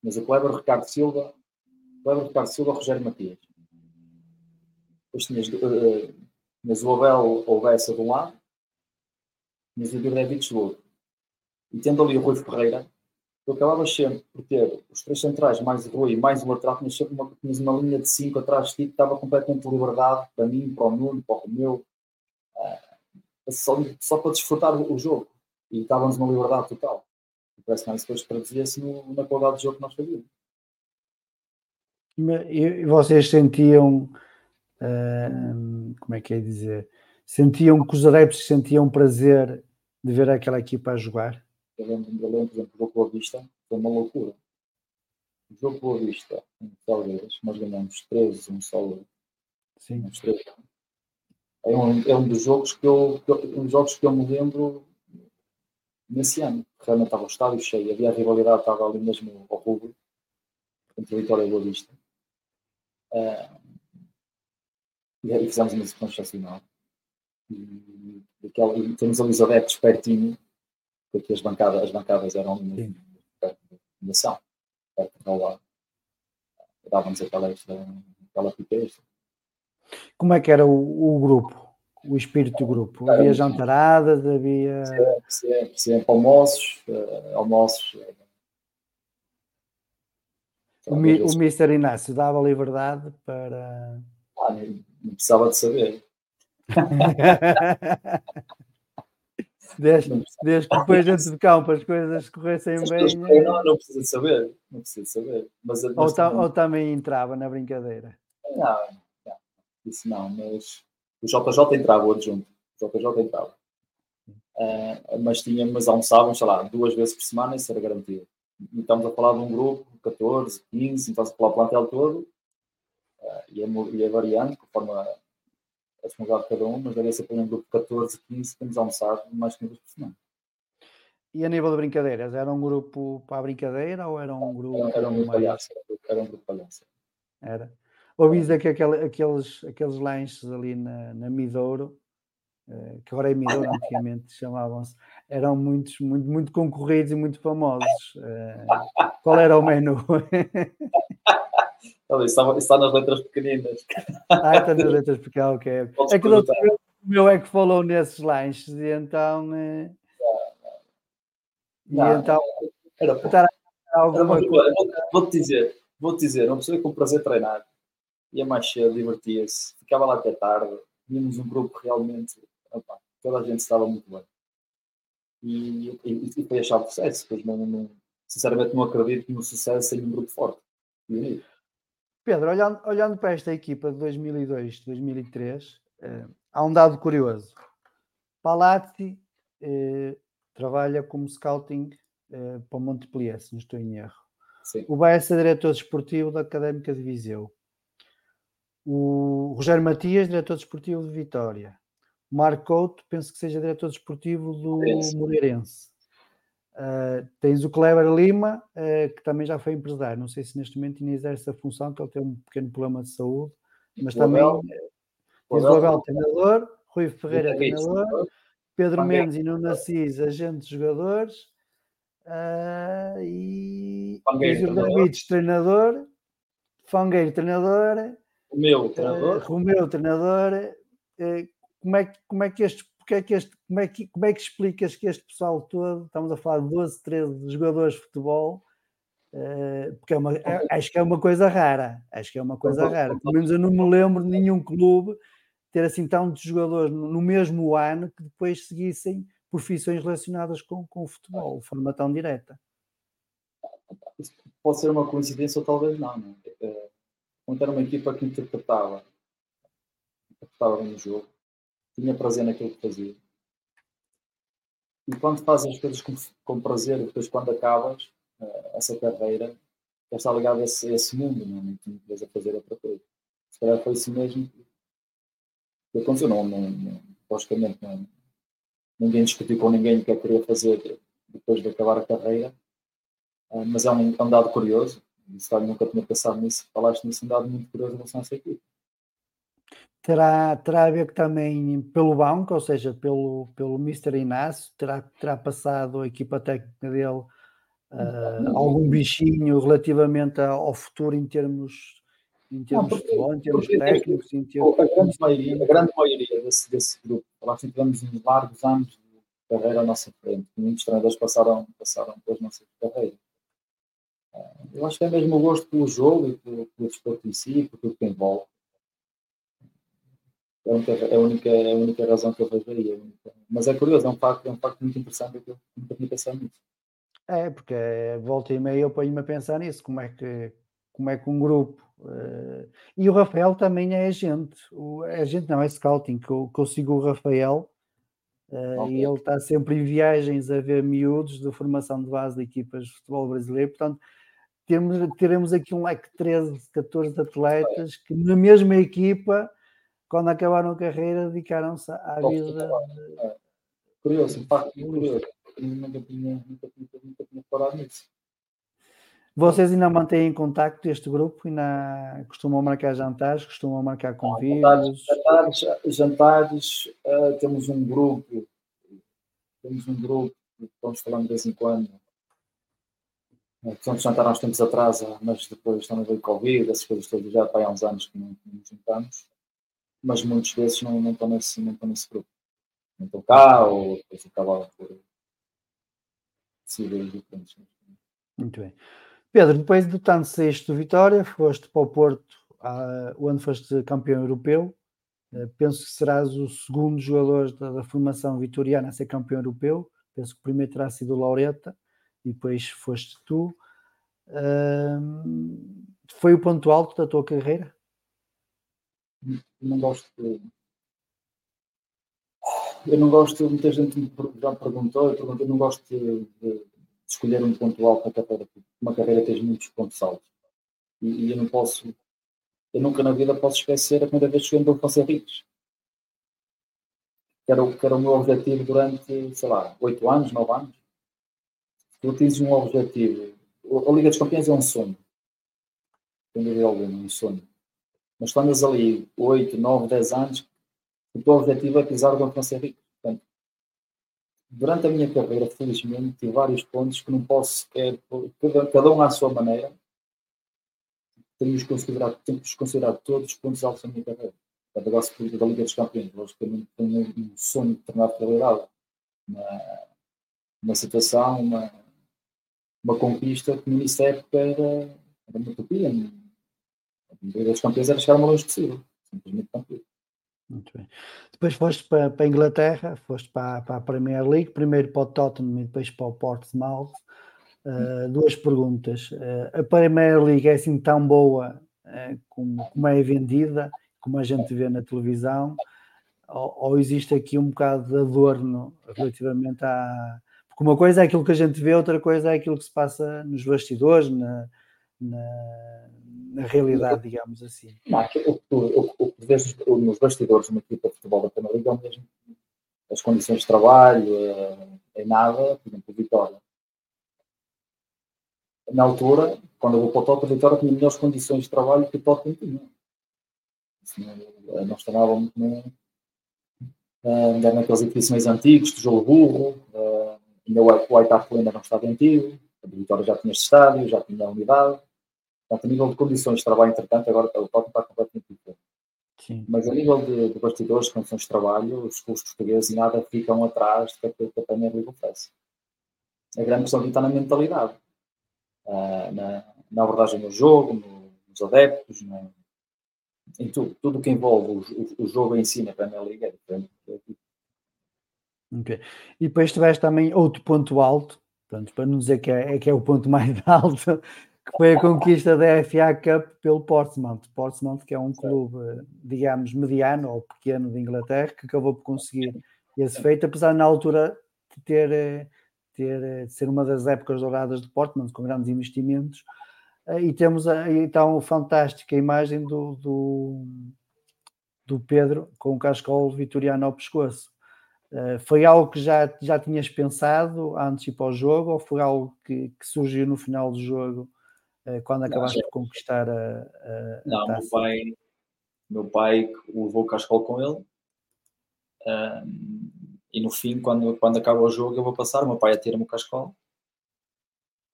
Mas o Kleber, Ricardo Silva, Kleber, Ricardo Silva, Rogério Matias. Depois tinhas, uh, tinhas o Abel ou Bessa de um lado, tinhas o do outro. E tendo ali o Rui Ferreira, tu acabavas sempre por ter os três centrais, mais o Rui, mais o lateral, tinhas sempre uma, tinhas uma linha de cinco atrás de ti que estava completamente de liberdade para mim, para o Nuno, para o Romeu, uh, só, só para desfrutar o, jogo. E estávamos numa liberdade total. E parece que depois traduzia-se na qualidade de jogo que nós fazíamos. E vocês sentiam, uh, como é que é dizer, sentiam que os adeptos sentiam prazer de ver aquela equipa a jogar? Eu lembro, eu lembro, por exemplo, o jogo Boa Vista foi uma loucura. O jogo Boa Vista, em Salgueiras, nós ganhamos 13, um só. Sim. Uns 13. É um, é um dos jogos que eu, que eu, um dos jogos que eu me lembro nesse ano. Realmente estava o estádio cheio, havia a rivalidade, estava ali mesmo ao rubro, entre a Vitória e Boa Vista. Uh, e aí fizemos uma sequência excepcional. E, e, e temos ali os adeptos pertinho porque as bancadas, as bancadas eram fundação, perto lá. Dávamos aquela, aquela piqueira. Como é que era o, o, grupo, o espírito do grupo? Havia jantaradas, havia. Sempre, sempre, sempre almoços, uh, almoços. O, mi, o Mr. Inácio dava liberdade para. Ah, não precisava de saber. *laughs* Desde, desde que depois dentro de campo as coisas corressem bem. Não, não precisa saber, não precisa saber. Mas, mas ou, também... ou, também entrava na brincadeira? Não, não, isso não, mas o JJ entrava, o adjunto. O JJ entrava. Uh, mas tinha, mas almoçavam, sei lá, duas vezes por semana, isso era garantido. E estamos a falar de um grupo, 14, 15, então a falar o plantel todo, uh, e, é, e variando, conforme a, a disponibilidade de cada um, mas deve ser para um grupo de 14, 15, temos almoçado mais que uma vez por semana. E a nível de brincadeiras, era um grupo para a brincadeira ou era um grupo. Era, era um grupo palhaço. Era um grupo palhaço. Era. Ouvi dizer que aquele, aqueles, aqueles lanches ali na, na Midouro, eh, que agora é Midouro, *laughs* antigamente chamavam-se, eram muitos, muito, muito concorridos e muito famosos. Eh, qual era o menu? *laughs* Olha, isso, está, está nas letras pequeninas. Ah, está nas letras pequenas, ok. *laughs* é que o meu é que falou nesses lanches e então. Eh, não, e então. Era alguma coisa. Vou-te dizer, vou-te dizer, uma pessoa com prazer treinar, ia mais cedo, divertia-se, ficava lá até tarde, tínhamos um grupo realmente. Opa, toda a gente estava muito bem. e, e, e foi a chave de sucesso. Pois não, não, sinceramente não acredito no sucesso sem um grupo forte. Pedro, olhando, olhando para esta equipa de 2002, 2003, eh, há um dado curioso. Palazzi eh, trabalha como scouting eh, para o Montpellier, se não estou em erro. Sim. O Baessa é diretor desportivo da Académica de Viseu. O Rogério Matias, diretor desportivo de Vitória. O Marco Couto, penso que seja diretor desportivo do Moreirense. Uh, tens o Kleber Lima, uh, que também já foi empresário. Não sei se neste momento ainda exerce a função, que ele tem um pequeno problema de saúde, mas o também Abel, tens o Abel, treinador, Rui Ferreira, treinador, Pedro Mendes e Nuno Assis, agentes jogadores, uh, e tens o treinador, Fangueiro, treinador, Romeu, treinador, Romeu, treinador. como, é, como é que este porque é que este, como, é que, como é que explicas que este pessoal todo, estamos a falar de 12, 13 jogadores de futebol, uh, porque é uma, é, acho que é uma coisa rara, acho que é uma coisa rara, pelo menos eu não me lembro de nenhum clube ter assim tantos jogadores no, no mesmo ano que depois seguissem profissões relacionadas com, com o futebol, de forma tão direta. Pode ser uma coincidência ou talvez não, não é? Quando era uma equipa que interpretava, interpretava no jogo, tinha prazer naquilo que fazia. E quando fazes as coisas com, com prazer, depois quando acabas uh, essa carreira, já está ligado a esse, a esse mundo, não, não tinhas a fazer outra coisa. Se calhar foi isso mesmo que aconteceu. Não, não, não, logicamente, não, ninguém discutiu com ninguém o que é que queria fazer depois de acabar a carreira, uh, mas é um, é um dado curioso. E, nunca tinha pensado nisso, falaste nisso, um dado muito curioso em relação a essa equipe terá, terá a ver também pelo banco, ou seja, pelo, pelo Mr. Inácio, terá, terá passado a equipa técnica dele uh, algum bichinho relativamente ao futuro em termos, em termos não, porque, de futebol, em termos técnicos, em termos... A grande maioria, a grande maioria desse, desse grupo, lá tivemos uns largos anos de carreira à nossa frente, muitos treinadores passaram, passaram pelas nossas carreiras. Ah, eu acho que é mesmo o gosto pelo jogo e pelo, pelo desporto em si, por tudo que envolve. É a única, é a única, é a única razão que eu vejo aí. É Mas é curioso, é um facto, é um facto muito interessante que eu nunca tinha pensado nisso. É, porque volta e meia eu ponho-me a pensar nisso, como é que, como é que um grupo. Uh, e o Rafael também é agente, o, é agente não, é scouting, que eu, que eu sigo o Rafael uh, okay. e ele está sempre em viagens a ver miúdos de formação de base de equipas de futebol brasileiro, portanto temos, teremos aqui um leque de 13, 14 atletas que na mesma equipa quando acabaram a carreira, dedicaram-se à vida. É. Curioso, impacto curioso. Nunca tinha, nunca, tinha, nunca tinha parado nisso. Vocês ainda mantêm contacto este grupo? Ainda costumam marcar jantares? Costumam marcar convívios? Jantares, jantares uh, temos um grupo, temos um grupo que estamos falando de vez em quando. Portanto, jantar uns tempos atrás, mas depois também veio Covid, essas coisas todas, já há uns anos que não, não nos juntamos mas muitos desses não, não, estão, nesse, não estão nesse grupo. Não estão cá ou depois acabaram por decisões diferentes. Muito bem. Pedro, depois do tanto sexto do Vitória, foste para o Porto, uh, onde foste campeão europeu. Uh, penso que serás o segundo jogador da, da, formação vitoriana a ser campeão europeu. Penso que o primeiro terá sido o Laureta e depois foste tu. Foi o ponto alto da tua carreira? Não gosto de. Eu não gosto, muita gente já perguntou, eu, eu não gosto de, de, escolher um ponto alto para carreira, uma carreira tem muitos pontos altos. E, e, eu não posso, eu nunca na vida posso esquecer a primeira vez que cheguei em Dom Ricos. Que era, que era o meu objetivo durante, sei lá, oito anos, nove anos. Tu tens um objetivo. A Liga dos Campeões é um sonho. Sem dúvida alguma, um sonho mas quando andas ali 8, 9, 10 anos, o teu objetivo é pisar o Dom ser rico. Portanto, durante a minha carreira, felizmente, tive vários pontos que não posso sequer, cada, cada um à sua maneira, temos considerado, temos considerado todos os pontos altos da minha carreira. Portanto, agora se da Liga dos Campeões, logicamente tenho um sonho de tornar realidade. Uma, uma situação, uma, uma conquista que no início da época era, era uma utopia, dos Campeões era chegar o mais longe possível. Simplesmente campeão. Muito bem. Depois foste para, para a Inglaterra, foste para, para, a Premier League, primeiro para o Tottenham e depois para o Portsmouth. Uh, duas perguntas. Uh, a Premier League é assim tão boa uh, como, como é vendida, como a gente vê na televisão, ou, ou, existe aqui um bocado de adorno relativamente a. Porque uma coisa é aquilo que a gente vê, outra coisa é aquilo que se passa nos bastidores, na, na, na realidade, digamos assim. Não, o, o, que vês nos bastidores de uma equipa de futebol da Premier League é mesmo. As condições de trabalho, é nada, por exemplo, Vitória. Na altura, quando eu vou para o Tottenham, Vitória tinha melhores condições de trabalho que o Tottenham tinha. Não, não estava muito nem, uh, naqueles edifícios antigos, tijolo burro, ainda o White Hart ainda não estava antigo, a Vitória já tinha este estádio, já tinha a unidade. Portanto, a nível de condições de trabalho, entretanto, agora o Tottenham está completamente diferente. Sim. Mas a nível de, de bastidores, condições de trabalho, os clubes portugueses nada ficam atrás do que a Premier League oferece. A grande questão está na mentalidade, uh, na, na abordagem do jogo, no, nos adeptos, em tudo. Tudo o que envolve o, o, o, jogo em si na Premier League é diferente. Ok. E depois tiveste também outro ponto alto, portanto, para não dizer que é, é, que é o ponto mais *laughs* alto, que foi a conquista da FA Cup pelo Portsmouth. Portsmouth, que é um clube, digamos, mediano ou pequeno de Inglaterra, que acabou por conseguir esse feito, apesar na altura de ter, eh, ter eh, de ser uma das épocas douradas de Portsmouth, com grandes investimentos. Eh, e temos então a fantástica imagem do, do, do Pedro com o cascol vitoriano ao pescoço. foi algo que já, já tinhas pensado antes de ir para o jogo ou foi algo que, que surgiu no final do jogo quando acabaste não, de conquistar a, a Não, taça? meu pai, meu pai levou o cascol com ele um, e no fim, quando, quando acaba o jogo, eu vou passar, o meu pai atira-me o cascol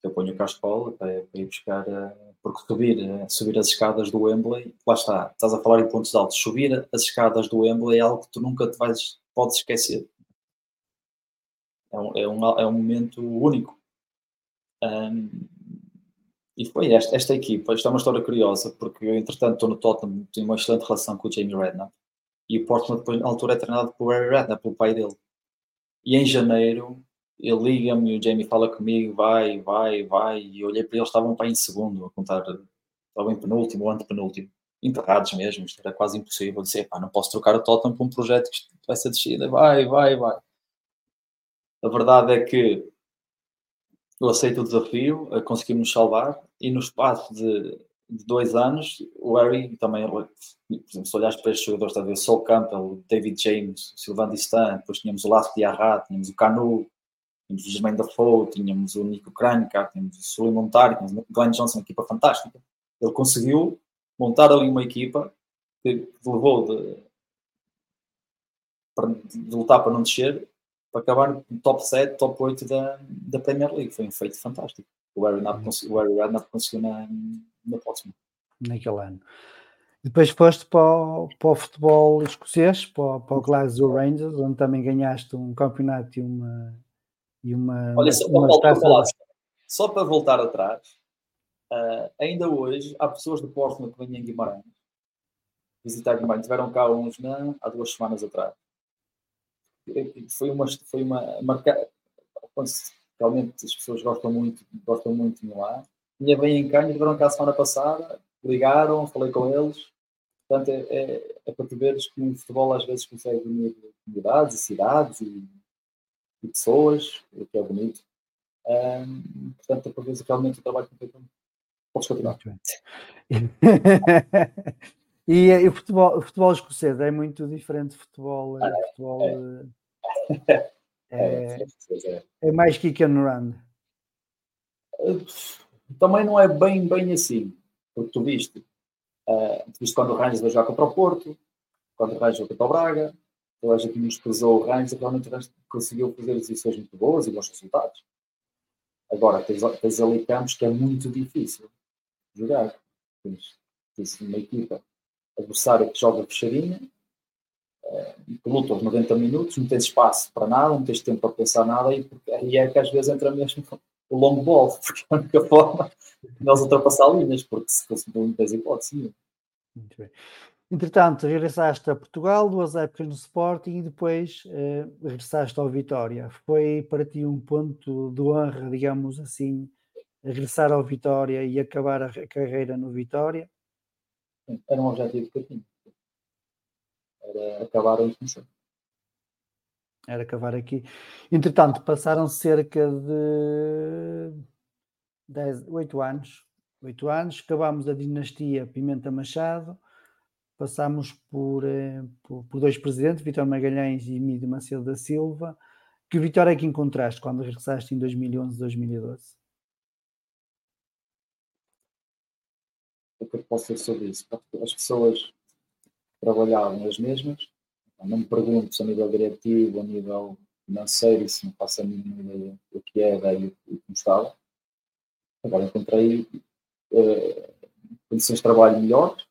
eu ponho o cascol para, para ir buscar, uh, porque subir, uh, subir as escadas do Wembley, lá está, estás a falar em pontos altos, subir as escadas do Wembley é algo que tu nunca te vais, podes esquecer. É um, é um, é um momento único. Um, e foi esta, esta equipa, isto é uma história curiosa, porque eu, entretanto, estou no Tottenham, tenho uma excelente relação com o Jamie Redknapp, e o Portland, depois, na altura, é treinado por Harry Redknapp, pelo pai dele. E em janeiro, ele liga-me e o Jamie fala comigo, vai, vai, vai, e eu olhei para eles, estavam para em segundo, a contar, estavam em penúltimo ou antepenúltimo, enterrados mesmo, isto era quase impossível. Eu disse, pá, não posso trocar o Tottenham para um projeto que vai ser descida, vai, vai, vai. A verdade é que eu aceito o desafio, eh, conseguimos salvar e no espaço de, de, dois anos o Harry também, por exemplo, se olhares para estes jogadores, está a ver Sol Campbell, David James, Sylvain Distan, depois tínhamos o Last Diarra, tínhamos o Canu, tínhamos o Jermaine Dafoe, tínhamos o Nico Kranjka, tínhamos o Sully Montar, tínhamos o Glenn Johnson, uma equipa fantástica. Ele conseguiu montar ali uma equipa que levou de, de lutar para não descer para acabar no top 7, top 8 da, da Premier League. Foi um feito fantástico. O Harry Redknapp conseguiu, conseguiu na, na próxima. Naquele ano. Depois foste para o, para o futebol escocês, para, para o Glasgow Rangers, onde também ganhaste um campeonato e uma. E uma Olha, só, uma para falar, só para voltar atrás, uh, ainda hoje há pessoas do Porto que vêm em Guimarães visitar Guimarães. Tiveram cá uns na, há duas semanas atrás foi uma foi uma marca realmente as pessoas gostam muito gostam muito de lá tinha bem em Canha tiveram cá a semana passada ligaram falei com eles. Portanto é, é, é para tu veres que o futebol às vezes consegue unir comunidades e cidades e, e pessoas o que é bonito. Um, portanto é para ver realmente o trabalho que feito. Podes continuar. *laughs* E, e, o, futebol, o futebol escocês é muito diferente do futebol. Ah, futebol *laughs* é. É, é, mais kick and run. Também não é bem, bem assim, porque tu viste, uh, tu viste quando o Rangers vai jogar contra o Porto, quando o Rangers joga contra o Braga, toda a gente pesou o Rangers, realmente o Rangers conseguiu fazer decisões muito boas e bons resultados. Agora, tens, tens ali campos que é muito difícil jogar. Tens, tens uma equipa adversário que joga fechadinha, que luta os 90 minutos, não tens espaço para nada, não tens tempo para pensar nada, e aí é que às vezes entra mesmo *laughs* o long ball, *laughs* porque é a única forma de nós ultrapassar linhas, porque se fosse não tens hipótese. Muito bem. Entretanto, regressaste a Portugal, duas épocas no Sporting e depois uh, regressaste ao Vitória. Foi para ti um ponto de honra, digamos assim, regressar ao Vitória e acabar a carreira no Vitória? Era um objetivo que eu tinha. Era acabar começou. Era acabar aqui. Entretanto, passaram cerca de 10, 8 anos. 8 anos, acabámos a dinastia Pimenta Machado passámos por, eh, por, por, dois presidentes, Vitor Magalhães e Mídio Macedo da Silva. Que vitória é que encontraste quando regressaste em 2011, 2012? O que eu posso dizer sobre isso? As pessoas trabalhavam as mesmas, não me pergunto se a nível diretivo, a nível financeiro, isso não faço a mínima ideia do que era e o que estava. Agora encontrei uh, condições de trabalho melhores,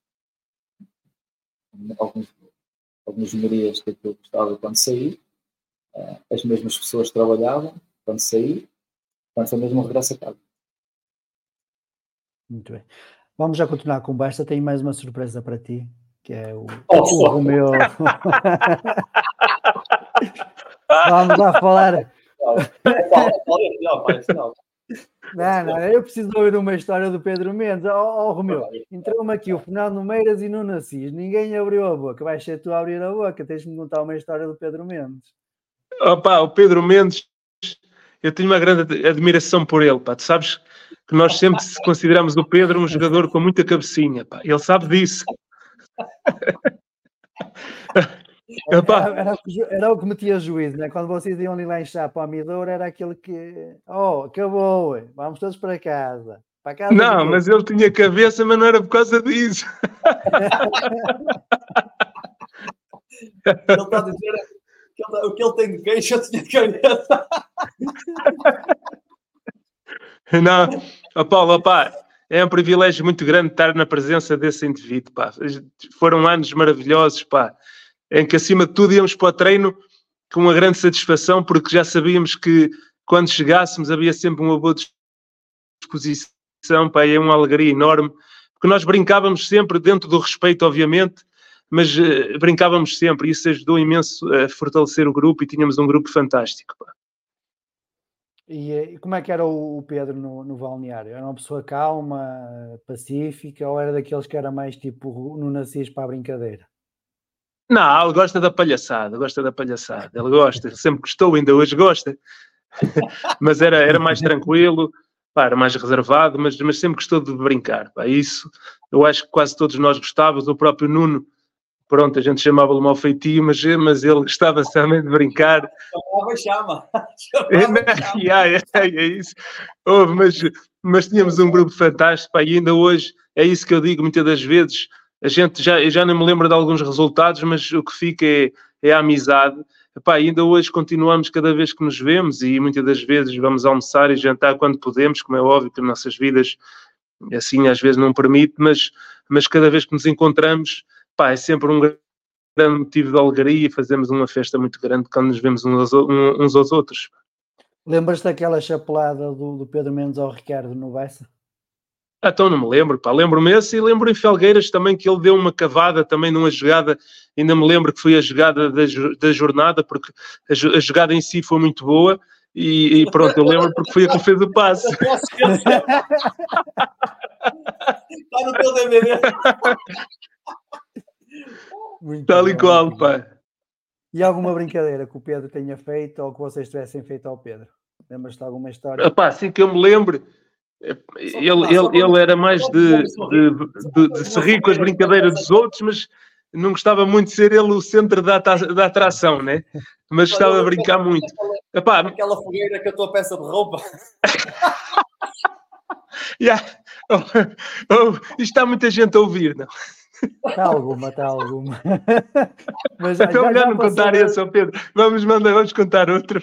algumas melhorias que eu gostava quando saí. Uh, as mesmas pessoas trabalhavam quando saí, quando foi mesmo regresso a casa. Muito bem. Vamos já continuar a conversa. Tenho mais uma surpresa para ti, que é o, oh, o Romeu. *laughs* Vamos lá falar. Não, não, eu preciso ouvir uma história do Pedro Mendes. Ó, oh, oh, Romeu, entrou-me aqui o Fernando Meiras e Nuno Assis. Ninguém abriu a boca. Vais ser tu a abrir a boca. Tens-me contar uma história do Pedro Mendes. Opa, o Pedro Mendes, eu tenho uma grande admiração por ele. Pá. Tu sabes que nós sempre consideramos o Pedro um jogador com muita cabecinha. Pá. Ele sabe disso. Era, era, era, o que metia juízo, né? quando vocês iam ali lá encher para o Amidor, era aquele que, oh, acabou, vamos todos para casa. Para casa não, mas ele tinha cabeça, mas não era por causa disso. ele está a dizer que ele, o que ele tem de queixa tinha cabeça. não, oh, Paulo, opá, é um privilégio muito grande estar na presença desse indivíduo, pá. Foram anos maravilhosos, pá em que acima de tudo íamos para o treino com uma grande satisfação, porque já sabíamos que quando chegássemos havia sempre uma boa disposição, pá, é uma alegria enorme, porque nós brincávamos sempre dentro do respeito, obviamente, mas uh, brincávamos sempre e isso ajudou imenso a fortalecer o grupo e tínhamos um grupo fantástico. Pá. E, eh, e, como é que era o Pedro no, no balneário? Era uma pessoa calma, pacífica ou era daqueles que era mais tipo no Nascis para a brincadeira? Não, ele gosta da palhaçada, gosta da palhaçada. Ele gosta, sempre gostou, ainda hoje gosta. *laughs* mas era, era mais tranquilo, pá, era mais reservado, mas, mas sempre gostou de brincar. Pá. Isso eu acho que quase todos nós gostávamos. O próprio Nuno, pronto, a gente chamava-lhe mal feitio, mas, mas ele gostava também de brincar. Chamava chama. *laughs* Chamava, *laughs* é, é, é, isso. Oh, mas, mas tínhamos um grupo fantástico, pá, e ainda hoje é isso que eu digo muitas das vezes a gente já, já não me lembro de alguns resultados, mas o que fica é, é a amizade. Epá, ainda hoje continuamos cada vez que nos vemos e muitas das vezes vamos almoçar e jantar quando podemos, como é óbvio que as nossas vidas assim às vezes não permite, mas, mas cada vez que nos encontramos, pá, é sempre um grande motivo de alegria e fazemos uma festa muito grande quando nos vemos uns aos, uns aos outros. Lembras-te daquela chapelada do, do Pedro Mendes ao Ricardo no Bessa? Ah, então não me lembro, pá. Lembro-me esse e lembro em Felgueiras também que ele deu uma cavada também numa jogada, ainda me lembro que foi a jogada da, da jornada, porque a, a, jogada em si foi muito boa e, e pronto, eu lembro porque foi a que fez o passe. Está *laughs* no teu DVD. *laughs* Tal e qual, pá. E alguma brincadeira que o Pedro tenha feito ou que vocês tivessem feito ao Pedro? Lembras-te de alguma história? Pá, assim que eu me lembro ele, ele, ele era mais de, de, de, de se rir com as brincadeiras dos outros, mas não gostava muito de ser ele o centro da, da atração, né? Mas gostava de brincar muito. Epá, aquela fogueira com a tua peça de roupa. *laughs* yeah. oh, oh, isto está muita gente a ouvir, não? Está alguma, está alguma. *laughs* Mas, então, melhor não contar esse, Pedro. Vamos mandar, vamos contar outra.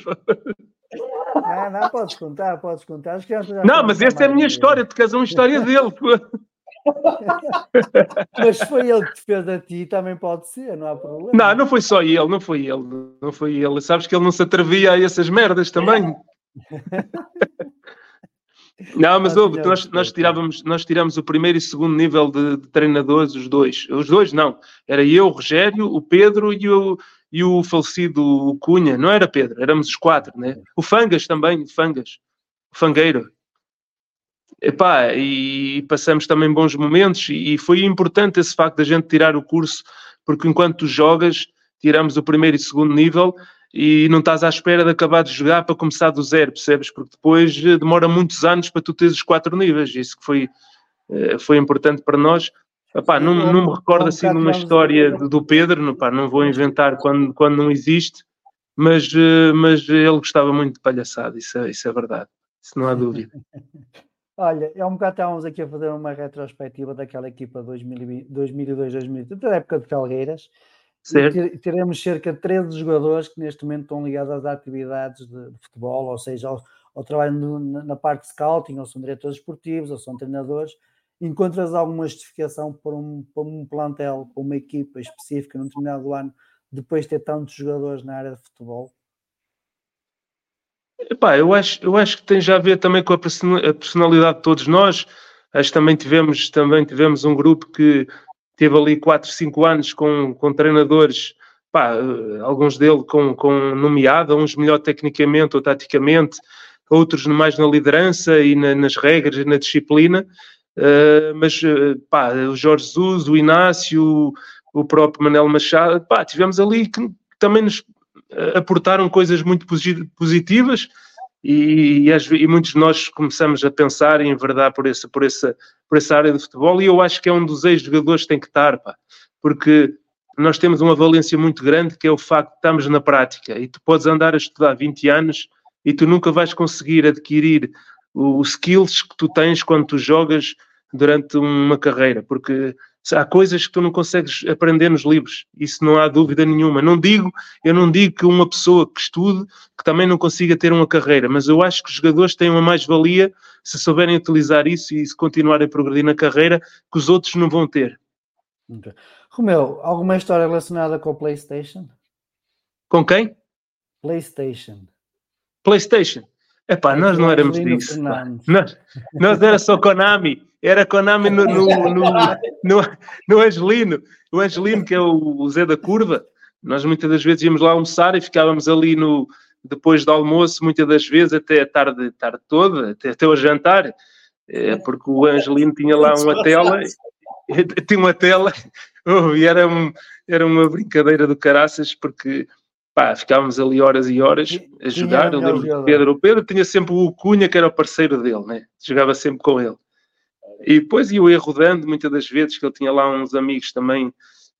Não, não, podes contar, podes contar. Acho que já, já não, mas essa é a minha história, tu queres uma história dele. *laughs* mas foi ele que te fez a ti, também pode ser, não há problema. Não, não foi só ele, não foi ele, não foi ele. Sabes que ele não se atrevia a essas merdas também. *laughs* Não, mas houve, nós, nós, tirávamos, nós tirávamos o primeiro e segundo nível de, de, treinadores, os dois. Os dois não. Era eu, o Rogério, o Pedro e o, e o falecido Cunha. Não era Pedro, éramos os quatro, né? O Fangas também, Fangas. O Fangueiro. Epá, e passamos também bons momentos e foi importante esse facto da gente tirar o curso, porque enquanto tu jogas, tiramos o primeiro e segundo nível e não estás à espera de acabar de jogar para começar do zero, percebes? Porque depois eh, demora muitos anos para tu teres os quatro níveis. Isso que foi, eh, foi importante para nós. Epá, não, não me recordo assim de uma história do Pedro, não, vou inventar quando, quando não existe, mas, eh, mas ele gostava muito de palhaçada, isso é, isso é verdade, isso não há dúvida. *laughs* Olha, é um bocado estávamos aqui a fazer uma retrospectiva daquela equipa 2002-2003, da época de Calgueiras, Certo. teremos cerca de 13 jogadores que neste momento estão ligados às atividades de, de futebol, ou seja, ao, ao trabalho no, na parte de scouting, ou são diretores esportivos, ou são treinadores. Encontras alguma justificação para um, para um plantel, para uma equipa específica num determinado ano, depois de ter tantos jogadores na área de futebol? Epá, eu, acho, eu acho que tem já a ver também com a personalidade de todos nós. Acho que também tivemos, também tivemos um grupo que teve ali 4, 5 anos com, com treinadores, pá, alguns dele com, com nomeado, uns melhor tecnicamente ou taticamente, outros mais na liderança e na, nas regras e na disciplina, uh, mas pá, o Jorge Jesus, o Inácio, o próprio Manel Machado, pá, tivemos ali que também nos aportaram coisas muito positivas, e, e, e, muitos de nós começamos a pensar em verdade por essa, por, essa, por essa área de futebol e eu acho que é um dos ex-jogadores que tem que estar, pá, porque nós temos uma valência muito grande que é o facto de estamos na prática. E tu podes andar a estudar 20 anos e tu nunca vais conseguir adquirir os skills que tu tens quando tu jogas durante uma carreira, porque há coisas que tu não consegues aprender nos livros, isso não há dúvida nenhuma. Não digo, eu não digo que uma pessoa que estude que também não consiga ter uma carreira, mas eu acho que os jogadores têm uma mais-valia se souberem utilizar isso e se continuarem a progredir na carreira que os outros não vão ter. Okay. Romeu, alguma história relacionada com o PlayStation? Com quem? PlayStation. PlayStation. Epá, nós não éramos disso. Nós, nós era só Konami. Era Konami no, no, *laughs* no, no, no Angelino. O Angelino, que é o, Zé da Curva. Nós muitas das vezes íamos lá almoçar e ficávamos ali no, depois do almoço, muitas das vezes até a tarde, tarde toda, até, até o jantar, é, porque o Angelino tinha lá uma tela, *laughs* tinha uma tela, *laughs* oh, e era, um, era uma brincadeira do caraças, porque pá, ficávamos ali horas e horas a jogar. Eu lembro de Pedro. O Pedro tinha sempre o Cunha, que era o parceiro dele, né? jogava sempre com ele. E depois eu ia rodando muitas das vezes, que ele tinha lá uns amigos também,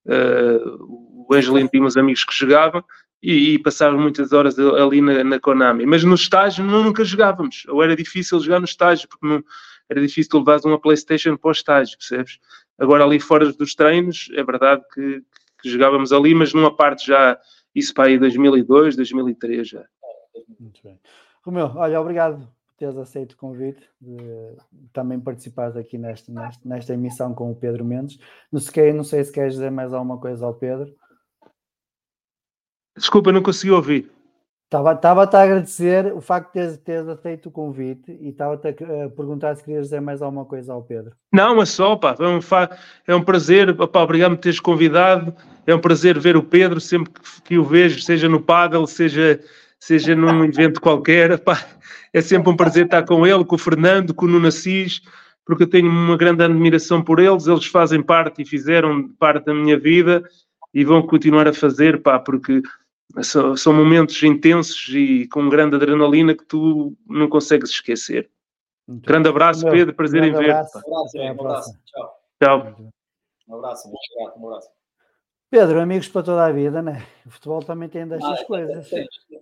uh, o Angelino tinha uns amigos que jogavam, e, e passava muitas horas ali na, na, Konami. Mas no estágio nunca jogávamos, ou era difícil jogar no estágio, porque não, era difícil levar uma Playstation para o estágio, percebes? Agora ali fora dos treinos, é verdade que, que jogávamos ali, mas numa parte já isso para aí 2002, 2003 já. Muito bem. Romeu, olha, obrigado por teres aceito o convite de também participares aqui nesta, nesta, nesta emissão com o Pedro Mendes. Não sei, não sei se queres dizer mais alguma coisa ao Pedro. Desculpa, não consegui ouvir. Estava-te a agradecer o facto de teres, teres aceito o convite e estava-te a perguntar se querias dizer mais alguma coisa ao Pedro. Não, mas só, pá, é um, é um prazer, pá, obrigado por teres convidado, é um prazer ver o Pedro sempre que, que o vejo, seja no paddle, seja, seja num *laughs* evento qualquer, pá, é sempre um prazer estar com ele, com o Fernando, com o Nuno Assis, porque eu tenho uma grande admiração por eles, eles fazem parte e fizeram parte da minha vida e vão continuar a fazer, pá, porque são, são, momentos intensos e com grande adrenalina que tu não consegues esquecer. Muito grande abraço, Pedro. Prazer em ver. Abraço. Um abraço. Tchau. Tchau. Um abraço. Um abraço. Pedro, amigos para toda a vida, né? O futebol também tem destas ah, coisas.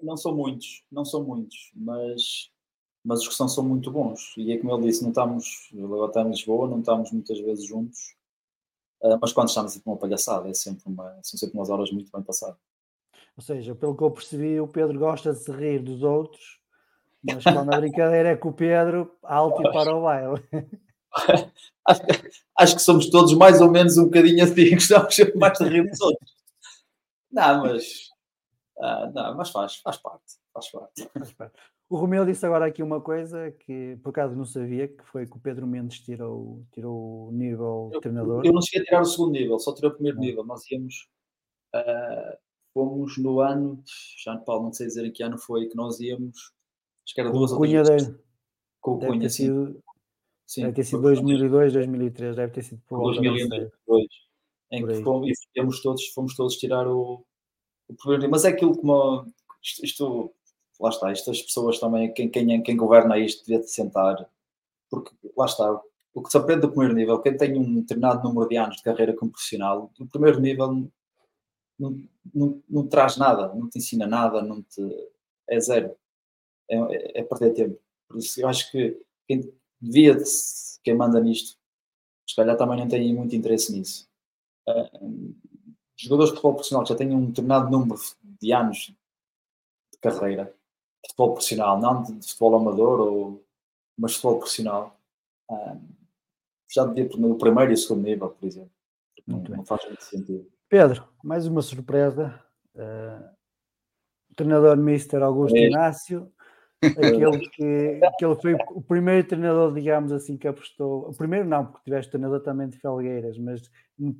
Não são muitos, não são muitos, mas, mas os que são são muito bons. E é como ele disse, não estamos, agora está em Lisboa, não estamos muitas vezes juntos, uh, mas quando estamos é uma palhaçada, é sempre uma, são sempre umas horas muito bem passadas. Ou seja, pelo que eu percebi, o Pedro gosta de se rir dos outros, mas quando a brincadeira é com o Pedro, alto e para o baile. acho, *laughs* acho, que somos todos mais ou menos um bocadinho assim, gostamos sempre mais de rir dos outros. Não, mas, uh, não, mas faz, faz parte. Faz parte. O Romeu disse agora aqui uma coisa que por acaso não sabia, que foi que o Pedro Mendes tirou, tirou o nível eu, treinador. Eu não cheguei a tirar o segundo nível, só tirei o primeiro nível. Nós íamos, uh, fomos no ano, já Paulo, não sei dizer em que ano foi, que nós íamos, acho que era duas ou três. Com o deve Cunha, ter sim. sido, sim. Deve ter sido 2002, 2003, deve ter sido por 2002, em que fomos, fomos, todos, fomos todos tirar o, o primeiro nível. Mas é aquilo como isto, isto lá está, estas pessoas também, quem, quem, quem governa isto devia de sentar, porque lá está, o que se aprende do primeiro nível, quem tem um determinado número de anos de carreira como profissional, o primeiro nível não, não, não traz nada, não te ensina nada, não te, é zero, é, é, é perder tempo. Por isso eu acho que quem devia, de, quem manda nisto, se calhar também não tem muito interesse nisso. Uh, jogadores de futebol profissional que já têm um determinado número de anos de carreira, de futebol profissional, não de, de futebol amador, ou, mas de futebol profissional, um, já devia no primeiro e segundo nível, por exemplo. Não, não, faz muito sentido. Pedro, mais uma surpresa. Uh, o treinador Mister Augusto é. Inácio, aquele *laughs* que, que ele foi o primeiro treinador, digamos assim, que apostou. O primeiro não, porque tiveste treinador também de Felgueiras, mas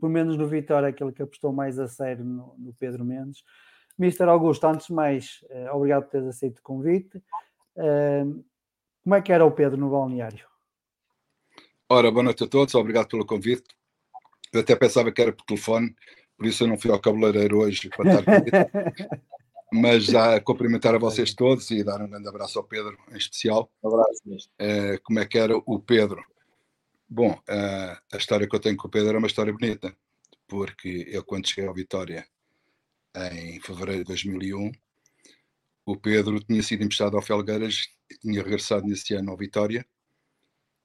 pelo menos no Vitória, aquele que apostou mais a sério no, no Pedro Mendes. Mister Augusto, antes de mais, uh, obrigado por teres aceito o convite. Uh, como é que era o Pedro no balneário? Ora, boa noite a todos, obrigado pelo convite. Eu até pensava que era por telefone, por isso eu não fui ao cabeleireiro hoje para estar. *laughs* Mas já cumprimentar a vocês todos e dar um grande abraço ao Pedro em especial. Um abraço, uh, Como é que era o Pedro? Bom, a história que eu tenho com o Pedro é uma história bonita, porque eu, quando cheguei ao Vitória, em fevereiro de 2001. O Pedro tinha sido emprestado ao Felgueiras tinha regressado nesse ano ao Vitória.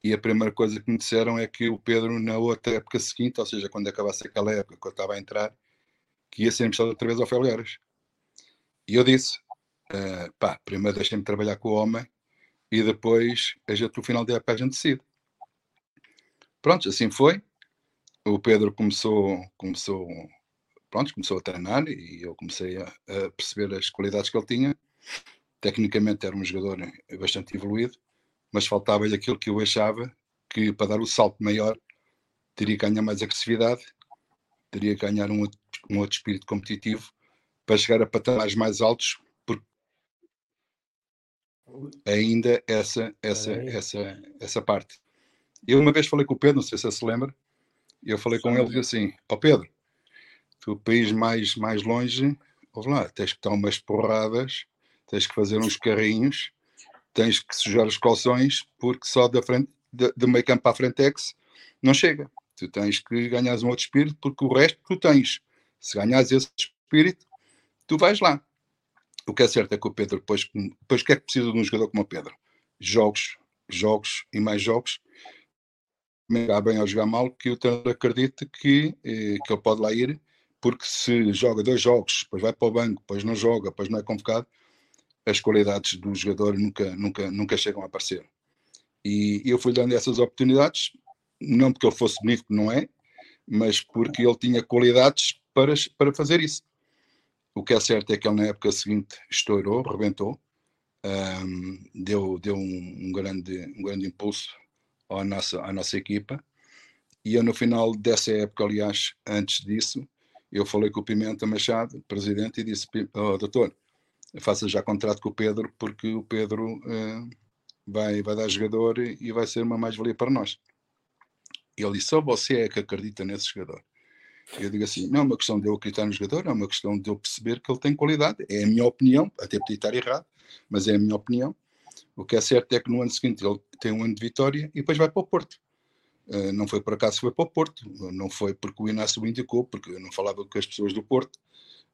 E a primeira coisa que me disseram é que o Pedro, na outra época seguinte, ou seja, quando acabasse aquela época que eu estava a entrar, que ia ser emprestado outra vez ao Felgueiras. E eu disse: uh, pá, primeiro deixem-me trabalhar com o homem e depois, a gente, no final da época, a gente decide. Pronto, assim foi. O Pedro começou, começou pronto, começou a treinar e eu comecei a, a, perceber as qualidades que ele tinha. Tecnicamente era um jogador bastante evoluído, mas faltava-lhe aquilo que eu achava que para dar o salto maior teria que ganhar mais agressividade, teria que ganhar um outro, um outro espírito competitivo para chegar a patamares mais altos, porque ainda essa, essa, essa, essa parte. Eu uma vez falei com o Pedro, não sei se você se lembra, eu falei com ele e disse assim, ó oh Pedro, o país mais, mais longe, ouve lá, tens que dar umas porradas, tens que fazer uns carrinhos, tens que sujar os calções, porque só da frente, de, meio campo à frente é que não chega. Tu tens que ganhar um outro espírito, porque o resto tu tens. Se ganhas esse espírito, tu vais lá. O que é certo é que o Pedro, depois, o que é que precisa de um jogador como o Pedro? Jogos, jogos e mais jogos. Jogar bem ou jogar mal, que o treinador acredite que, eh, que ele pode lá ir porque se joga dois jogos, depois vai para o banco, depois não joga, depois não é convocado, as qualidades do jogador nunca, nunca, nunca chegam a aparecer. E eu fui dando essas oportunidades, não porque ele fosse bonito, não é, mas porque ele tinha qualidades para, para fazer isso. O que é certo é que ele na época seguinte estourou, rebentou, um, deu, deu um, um, grande, um grande impulso à nossa, à nossa equipa. E eu, no final dessa época, aliás, antes disso, eu falei com o Pimenta Machado, presidente, e disse: oh, doutor, faça já contrato com o Pedro, porque o Pedro uh, vai, vai dar jogador e vai ser uma mais-valia para nós. Ele disse: só você é que acredita nesse jogador. Eu digo assim: não é uma questão de eu acreditar no jogador, é uma questão de eu perceber que ele tem qualidade. É a minha opinião, até podia estar errado, mas é a minha opinião. O que é certo é que no ano seguinte ele tem um ano de vitória e depois vai para o Porto. Uh, não foi por acaso foi para o Porto, não foi porque o Inácio o indicou, porque eu não falava com as pessoas do Porto,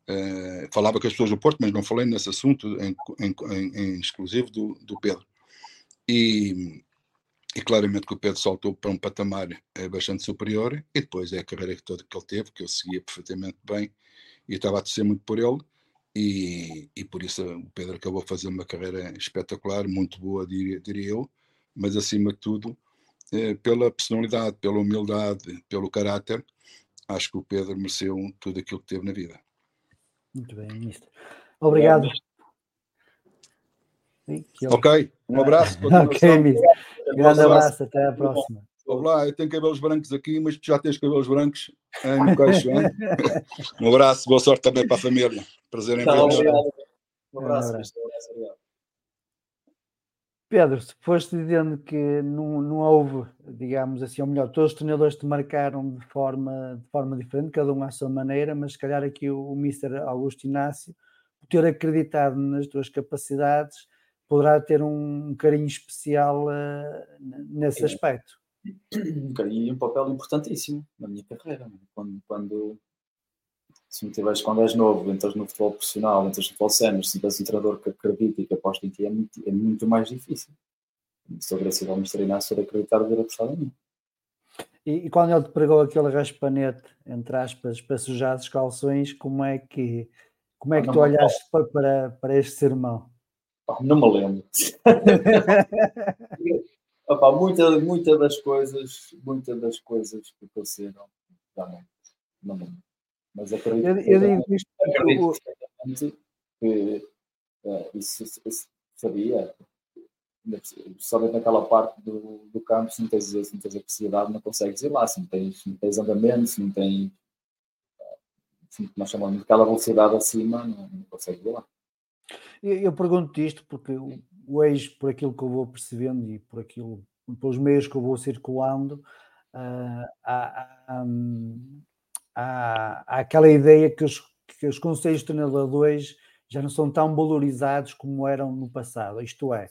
uh, falava com as pessoas do Porto, mas não falei nesse assunto em, em, em, exclusivo do, do Pedro. E, e, claramente que o Pedro saltou para um patamar é, bastante superior, e depois é a carreira toda que ele teve, que eu seguia perfeitamente bem, e estava a torcer muito por ele, e, e por isso o Pedro acabou fazendo uma carreira espetacular, muito boa, diria, diria eu, mas acima de tudo eh, pela personalidade, pela humildade, pelo caráter, acho que o Pedro mereceu tudo aquilo que teve na vida. Muito bem, Ministro. Obrigado. Ok, um abraço. *laughs* ok, Mister. Grande abraço, até a próxima. Olá, eu tenho cabelos brancos aqui, mas tu já tens cabelos brancos no queixo, hein? *laughs* Um abraço, boa sorte também para a família. Prazer em vê-los. Um abraço, obrigado. Pedro, se foste dizendo que não, não houve, digamos assim, ou melhor, todos os treinadores te marcaram de forma, de forma diferente, cada um à sua maneira, mas se calhar aqui o, o Mister Augusto Inácio, por ter acreditado nas tuas capacidades, poderá ter um, um carinho especial uh, nesse é. aspecto. Um carinho e um papel importantíssimo na minha carreira. Quando, quando se me tiveres quando és novo, entras no futebol profissional, entras no futebol sénior, se tens um treinador que acredita e que aposta em ti, é muito, é muito mais difícil. Agradecido ao Mr. Inácio por acreditar ter apostado em mim. E, e, quando ele te pregou aquele raspanete, entre aspas, para sujar os calções, como é que, como é que tu olhaste para, para, para este sermão? Não me lembro. *laughs* Opa, muita, muita das coisas, muitas das coisas que aconteceram, não, não me lembro. Mas acredito, eu, eu digo isto acredito que uh, isso, isso sabia, somente naquela parte do, do campo, se não tens, se não tens não consegues ir lá, se não tens, se não tens andamento, se não tens assim, nós chamamos de aquela velocidade acima, não, não consegues ir lá. Eu, eu pergunto isto porque o, o ex, por aquilo que eu vou percebendo e por aquilo, pelos meios que eu vou circulando, uh, há, há, um, há, aquela ideia que os, que os conselhos de treinadores já não são tão valorizados como eram no passado. Isto é,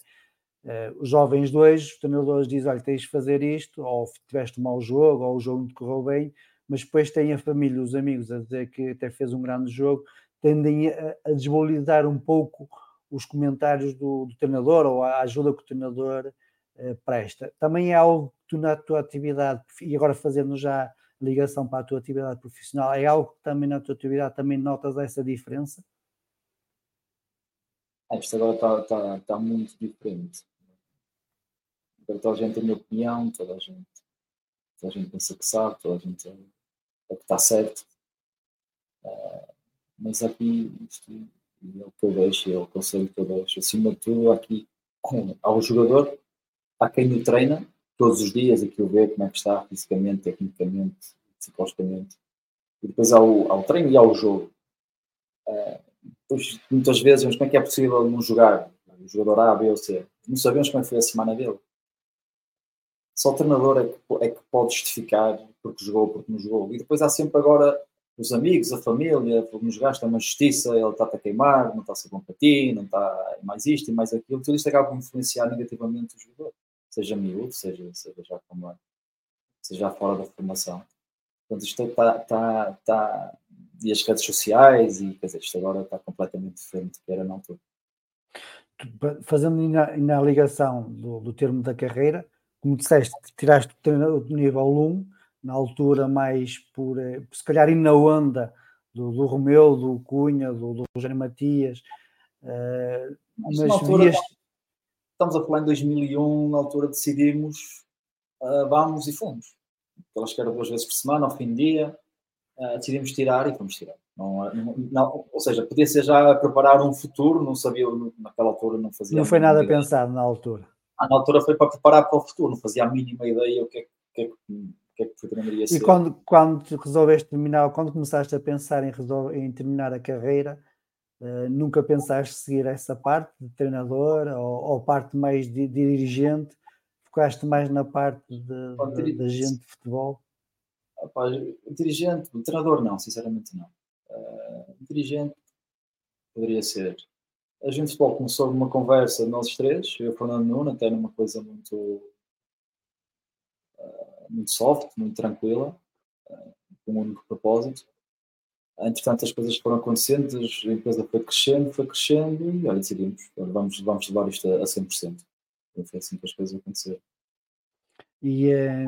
uh, os jovens dois, os treinadores dizem: olha, tens de fazer isto, ou tiveste um mau jogo, ou o jogo não te correu bem, mas depois tem a família, os amigos a dizer que até fez um grande jogo, tendem a, a desvalorizar um pouco os comentários do, do, treinador ou a ajuda que o treinador uh, presta. Também é algo que tu na tua atividade, e agora fazendo já ligação para a tua atividade profissional, é algo que também na tua atividade também notas essa diferença? Ah, isto agora está, está, está muito diferente. Agora toda a gente tem a opinião, toda a gente, toda a gente pensa que sabe, toda a gente é, é que está certo. Uh, mas aqui isto é o que eu deixo, é o conselho que eu deixo. Acima de tudo, aqui ao jogador, há quem o treina, todos os dias, aquilo vê como é que está fisicamente, tecnicamente, psicologicamente. E depois ao, ao treino e ao jogo. Uh, muitas vezes, mas como é que é possível não jogar? O jogador A, B ou C. Não sabemos como é foi a semana dele. Só o treinador é que, é que pode justificar porque jogou ou porque não jogou. E depois há sempre agora os amigos, a família, nos gasta uma justiça, ele está a queimar, não está a ser bom para ti, não está mais isto e mais aquilo. Tudo isto acaba por influenciar negativamente o jogador seja miúdo, seja, seja já como seja fora da formação. Portanto, isto está, está, está, e as redes sociais, e quer dizer, isto agora está completamente diferente do que era na altura. Fazendo na, na ligação do, do termo da carreira, como disseste, tiraste o nível 1, na altura mais por, eh, se calhar, ir na onda do, do Romeu, do Cunha, do, do Rogério Matias, uh, mas, mas vias, estamos a falar em 2001, na altura decidimos, uh, vamos e fomos. Aquelas que era duas vezes por semana, ao fim de dia, uh, decidimos tirar e fomos tirar. Não, não, não, ou seja, podia ser já preparar um futuro, não sabia, naquela altura não fazia. Não foi nada ideia. pensado na altura. Ah, na altura foi para preparar para o futuro, não fazia a mínima ideia o que é que, que, é que poderia ser. E quando, quando resolveste terminar, quando começaste a pensar em, resolver, em terminar a carreira, Uh, nunca pensaste seguir essa parte de treinador ou, ou parte mais de, de, dirigente? Focaste mais na parte de, de, de futebol? Rapaz, dirigente, treinador não, sinceramente não. Uh, dirigente poderia ser. A gente de futebol começou numa conversa nós três, eu e o Fernando Nuno, até numa coisa muito, uh, muito soft, muito tranquila, com um único propósito Entretanto, as coisas foram acontecendo, a empresa foi crescendo, foi crescendo e olha, decidimos, vamos, vamos levar isto a, a 100%. E foi assim que as coisas aconteceram. E eh,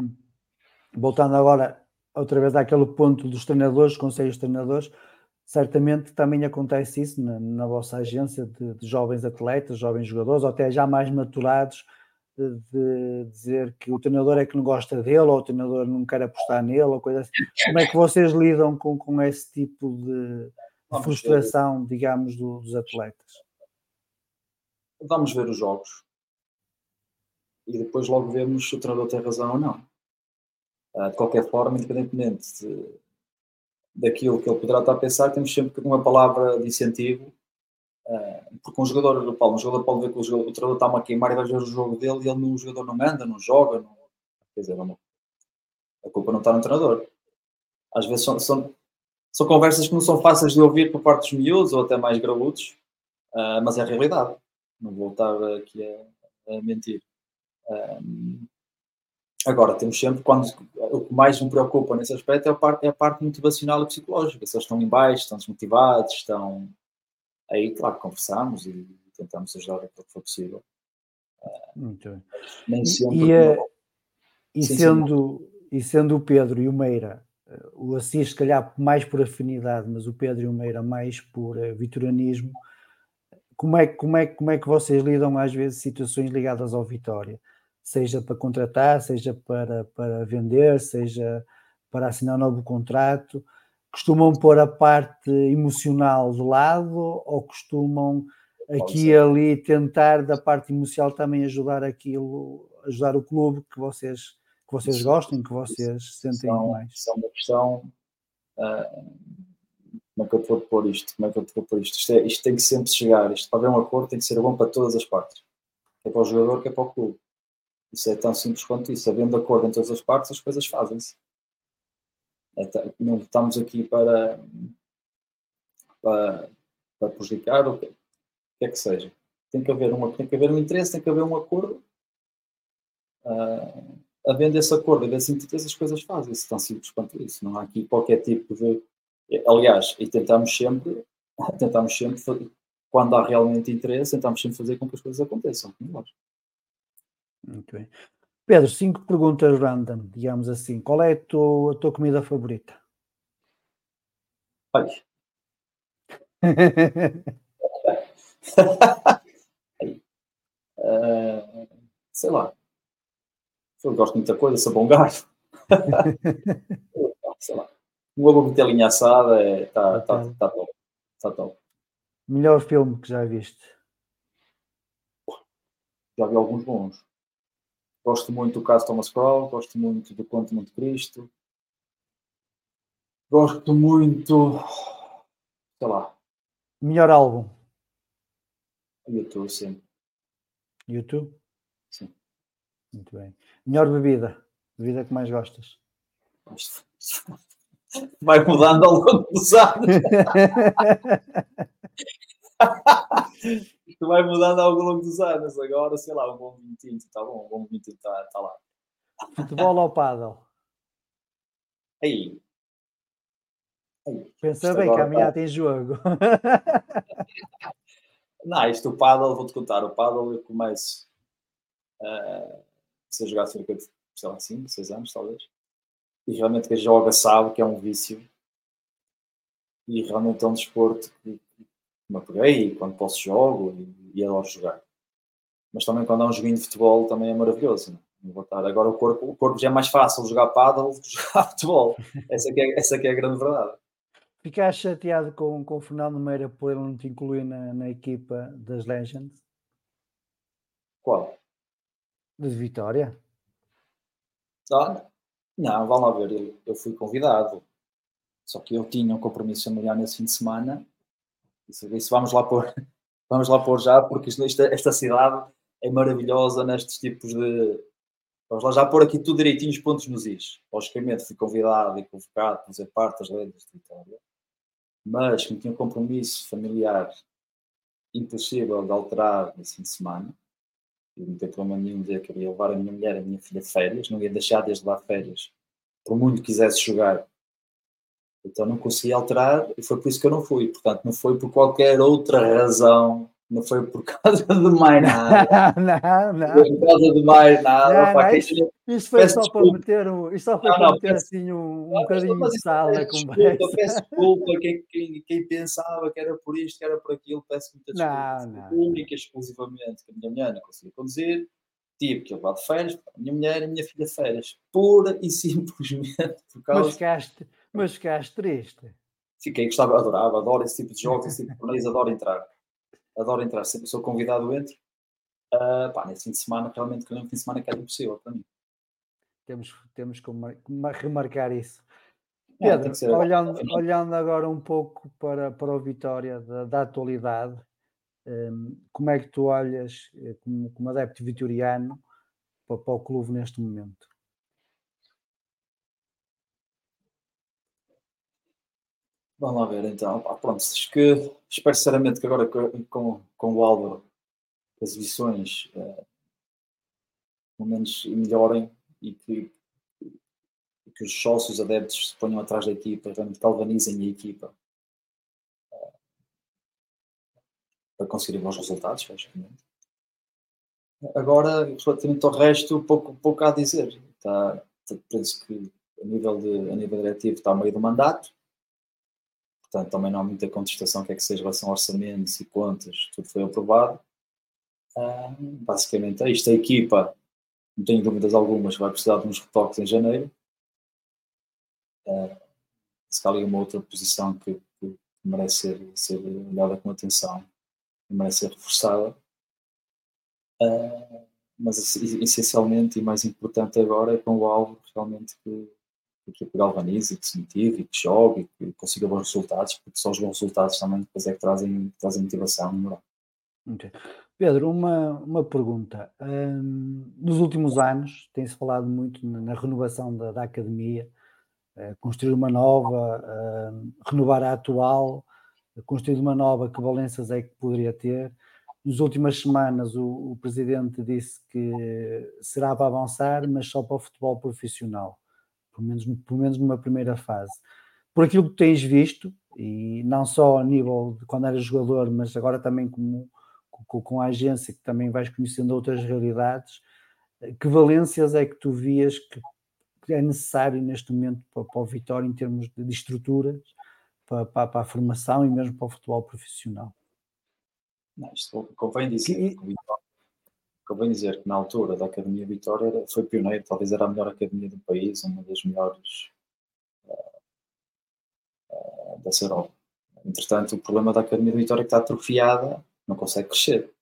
voltando agora outra vez àquele ponto dos treinadores, conselhos de treinadores, certamente também acontece isso na, na vossa agência de, de, jovens atletas, jovens jogadores, ou até já mais maturados, de dizer que o treinador é que não gosta dele ou o treinador não quer apostar nele ou coisa assim. Como é que vocês lidam com, com esse tipo de, de frustração, digamos, do, dos atletas? vamos ver os jogos e depois logo vemos se o treinador tem razão ou não. Uh, de qualquer forma, independentemente de, daquilo que ele poderá estar a pensar, temos sempre uma palavra de incentivo. Uh, porque um jogador, do Paulo, um jogador pode ver que o, jogador, o treinador está-me a queimar e vai ver o jogo dele e ele, no, o jogador não manda, não joga. Não... Quer dizer, vamos, a culpa não está no treinador. Às vezes são, são, são conversas que não são fáceis de ouvir por parte dos miúdos ou até mais graúdos, uh, mas é a realidade. Não vou estar aqui a, a mentir. Um, agora, temos sempre, quando o que mais me preocupa nesse aspecto é a parte, é a parte motivacional e psicológica. Se eles estão em baixo, estão desmotivados, estão. Aí, claro, conversamos e tentamos ajudar o que for possível. Muito bem. Nem sempre. E, e, e sendo, e sendo o Pedro e o Meira, eh, o Assis, se calhar mais por afinidade, mas o Pedro e o Meira mais por uh, vitorianismo como é, como, é, como é que vocês lidam às vezes situações ligadas ao Vitória? Seja para contratar, seja para, para vender, seja para assinar um novo contrato? Costumam pôr a parte emocional de lado ou costumam aqui e ali tentar da parte emocional também ajudar aquilo, ajudar o clube que vocês, que vocês gostem, que vocês sentem são, mais? Isso é uma questão uh, como é que eu te vou pôr isto? Como é que eu te vou pôr isto? Isto, é, isto tem que sempre chegar. Isto para haver um acordo tem que ser bom para todas as partes. é para o jogador, que é para o clube. Isso é tão simples quanto isso. Havendo acordo em todas as partes, as coisas fazem-se. Não estamos aqui para, para, para prejudicar o que, o que é que seja. Tem que, haver um, tem que haver um interesse, tem que haver um acordo. Uh, havendo esse acordo, havendo esse interesse, as coisas fazem-se. Tão simples quanto isso. Não há aqui qualquer tipo de Aliás, e tentamos sempre, *laughs* tentamos sempre, quando há realmente interesse, tentamos sempre fazer com que as coisas aconteçam. Muito bem. Pedro, cinco perguntas random, digamos assim. Qual é a tua, a tua comida favorita? Olha. uh, *laughs* sei lá. Eu gosto de muita coisa, sou bom gajo. *laughs* sei lá. Um ovo de telinha assada está é, tá, tá, tá top. Tá top. Melhor filme que já viste? Já vi alguns bons. Gosto muito do caso Thomas Crowe, gosto muito do Conto Monte Cristo. Gosto muito. sei lá. Melhor álbum? YouTube, sim. YouTube? Sim. Muito bem. Melhor bebida? Bebida que mais gostas? *laughs* vai mudando ao longo dos anos. *laughs* Isto vai mudando ao longo dos anos. Agora, sei lá, um bom vinho tinto, está bom, um bom vinho tinto está tá lá. Futebol ou paddle? Aí. Aí. Pensa bem que amanhã tá... tem jogo. *laughs* Não, isto o paddle, vou-te contar, o paddle eu começo uh, a jogar cerca de, sei lá, 5, 6 anos, talvez e realmente quem joga sabe que é um vício e realmente é um desporto que, me apeguei e quando posso jogo e, e adoro jogar. Mas também quando há um joguinho de futebol também é maravilhoso. Não vou estar. Agora o corpo, o corpo já é mais fácil jogar paddle do que jogar *laughs* futebol. Essa que é, essa que é a grande verdade. Ficaste chateado com, com o Fernando Meira por ele não te incluir na, na equipa das Legends? Qual? De Vitória? Ah, não, vão lá ver, eu, eu fui convidado. Só que eu tinha um compromisso familiar nesse fim de semana. Disse, disse vamos lá pôr, *laughs* vamos lá pôr já, porque esta, esta cidade é maravilhosa nestes tipos de. Vamos lá já pôr aqui tudo direitinho, os pontos nos is. Logicamente fui convidado e convocado para fazer parte das lendas de Vitória, mas como tinha um compromisso familiar impossível de alterar nesse fim de semana, eu não tenho problema nenhum dizer que eu ia levar a minha mulher, a minha filha de férias, não ia deixar desde lá férias, por muito quisesse jogar. Então não consegui alterar e foi por isso que eu não fui. Portanto, não foi por qualquer outra razão não foi por *laughs* causa de mais nada. *laughs* não, não. Foi por causa de mais nada. Não, não, isso, isso, foi só desculpa. para meter, um, isso só foi não, para meter peço, assim um, um bocadinho de sal na conversa. Desculpa, peço desculpa quem, quem, quem, pensava que era por isto, que era por aquilo, peço muita desculpa. Não, não. Única exclusivamente que a minha mulher não conseguia conduzir, tive que levar de férias para a minha mulher e a minha filha de férias. Pura e *laughs* simplesmente por causa... Mas ficaste, mas ficaste triste. Fiquei, gostava, adorava, adoro esse tipo de jogos, esse tipo de *laughs* torneios, adoro entrar adoro entrar, sempre sou convidado, entro. Uh, pá, nesse fim de semana, realmente, que é fim de semana que é impossível para mim. Temos, temos que remarcar isso. É, Pedro, é, olhando, olhando agora um pouco para, para o Vitória da, da atualidade, um, como é que tu olhas, eh, como, como adepto vitoriano, para, para o clube neste momento? Vamos lá ver então. Ah, pronto, acho que espero sinceramente que agora com, com o Álvaro as exibições uh, pelo menos melhorem e que, que os sócios adeptos se ponham atrás da equipa, realmente galvanizem a equipa uh, para conseguir bons resultados. Agora, relativamente ao resto, pouco, pouco há a dizer. Está, penso que a nível, de, a nível diretivo está a meio do mandato, portanto também não há muita contestação, quer que seja em relação a orçamentos e contas, tudo foi aprovado. Basicamente é isto. A equipa, não tenho dúvidas algumas, vai precisar de uns retoques em janeiro. Se calhar uma outra posição que, que merece ser, ser olhada com atenção, merece ser reforçada. Mas essencialmente e mais importante agora é com o alvo realmente que a equipa galvanize, que se motive, que jogue, que consiga bons resultados, porque só os bons resultados também depois é que trazem, trazem motivação no moral. Okay. Pedro, uma, uma pergunta. Um, nos últimos anos tem-se falado muito na, na renovação da, da academia, uh, construir uma nova, uh, renovar a atual, construir uma nova, que valências é que poderia ter? Nas últimas semanas o, o presidente disse que será para avançar, mas só para o futebol profissional pelo menos, pelo menos numa primeira fase. Por aquilo que tens visto, e não só a nível de quando eras jogador, mas agora também como, com, com a agência, que também vais conhecendo outras realidades, que valências é que tu vias que é necessário neste momento para, para o Vitória em termos de, de estruturas, para, para, para, a formação e mesmo para o futebol profissional? Não, isto convém dizer. Que, Convém dizer que na altura da Academia Vitória foi pioneiro, talvez era a melhor academia do país, uma das melhores uh, uh, da Europa. Entretanto, o problema da Academia Vitória é que está atrofiada, não consegue crescer.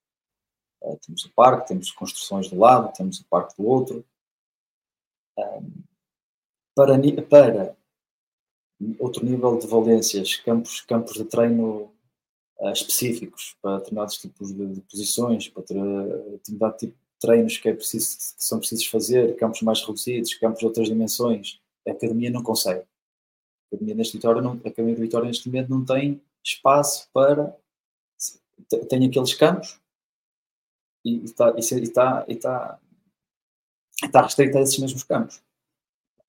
Uh, temos o parque, temos construções do lado, temos o parque do outro. para, para outro nível de valências, campos, campos de treino específicos para determinados tipos de, de posições, para ter determinado tipo de treinos que, é preciso, que são precisos fazer, campos mais reduzidos, campos de outras dimensões. A academia não consegue. A academia, neste Vitória não, a academia de Vitória neste momento não tem espaço para. Tem aqueles campos e está, e está, e está, está restrito a esses mesmos campos.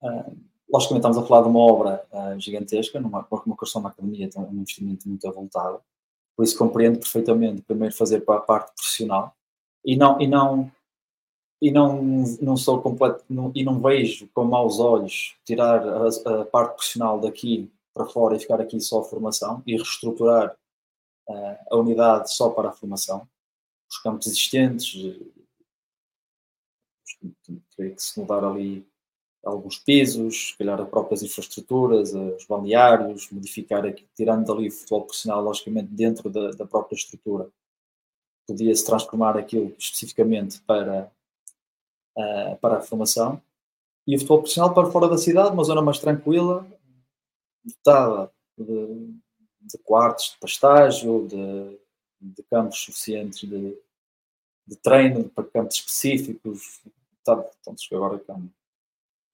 Uh, logicamente estamos a falar de uma obra uh, gigantesca, numa, uma construção da academia, tem um investimento muito avultado, por isso compreendo perfeitamente primeiro fazer para a parte profissional e não e não e não não sou completo não, e não vejo com maus olhos tirar a, a, parte profissional daqui para fora e ficar aqui só a formação e reestruturar uh, a unidade só para a formação. Os campos existentes teria que se mudar ali alguns pisos, se calhar as próprias infraestruturas, os balneários, modificar aqui, tirando dali o futebol profissional, logicamente, dentro da, da própria estrutura. Podia-se transformar aquilo especificamente para, uh, para a formação. E o futebol profissional para fora da cidade, uma zona mais tranquila, dotada de, de quartos de pastágio, de, de campos suficientes de, de treino, para campos específicos. Tá, então, agora campo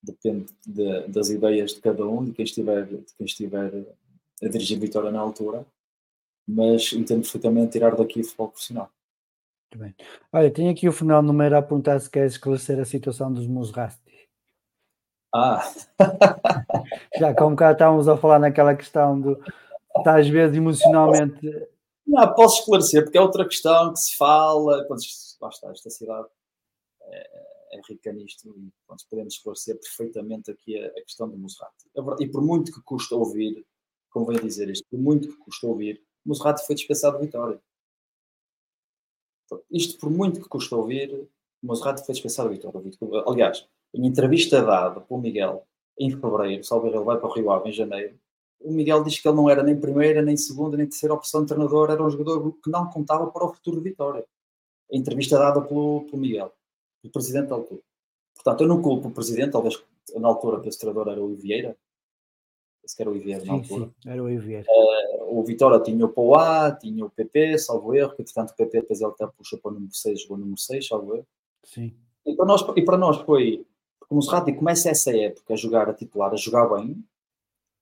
depende de, das ideias de cada um, de quem estiver, de quem estiver a dirigir Vitória na altura, mas entendo perfeitamente tirar daqui o futebol profissional. Muito bem. Olha, tenho aqui o Fernando Meira a perguntar se quer esclarecer a situação dos Musrasti. Ah! *laughs* Já como cá estávamos a falar naquela questão do está às vezes emocionalmente. Não, posso esclarecer, porque é outra questão que se fala. Quando, lá está, esta cidade é, é rica e pronto, podemos esclarecer perfeitamente aqui a, a questão do Monserrat. E por muito que custa ouvir, convém dizer isto, por muito que custa ouvir, Monserrat foi dispensado de vitória. Isto por muito que custa ouvir, Monserrat foi dispensado de vitória. Aliás, em entrevista dada pelo Miguel em fevereiro, salvo ele vai para o Rio Ave em janeiro, o Miguel diz que ele não era nem primeira, nem segunda, nem terceira opção de treinador, era um jogador que não contava para o futuro de Vitória. a entrevista dada pelo, pelo Miguel, o presidente da altura. Portanto, eu não culpo o presidente, talvez na altura o treinador era o Vieira, esse que era o Vieira na altura. Sim, era o Vieira. Uh, o Vitória tinha o Poá, tinha o PP, salvo erro, que portanto o PP depois ele até puxou para o número 6, jogou o número 6, salvo erro. Sim. E para nós, e para nós foi, como o Serrati começa essa época a jogar a titular, a jogar bem,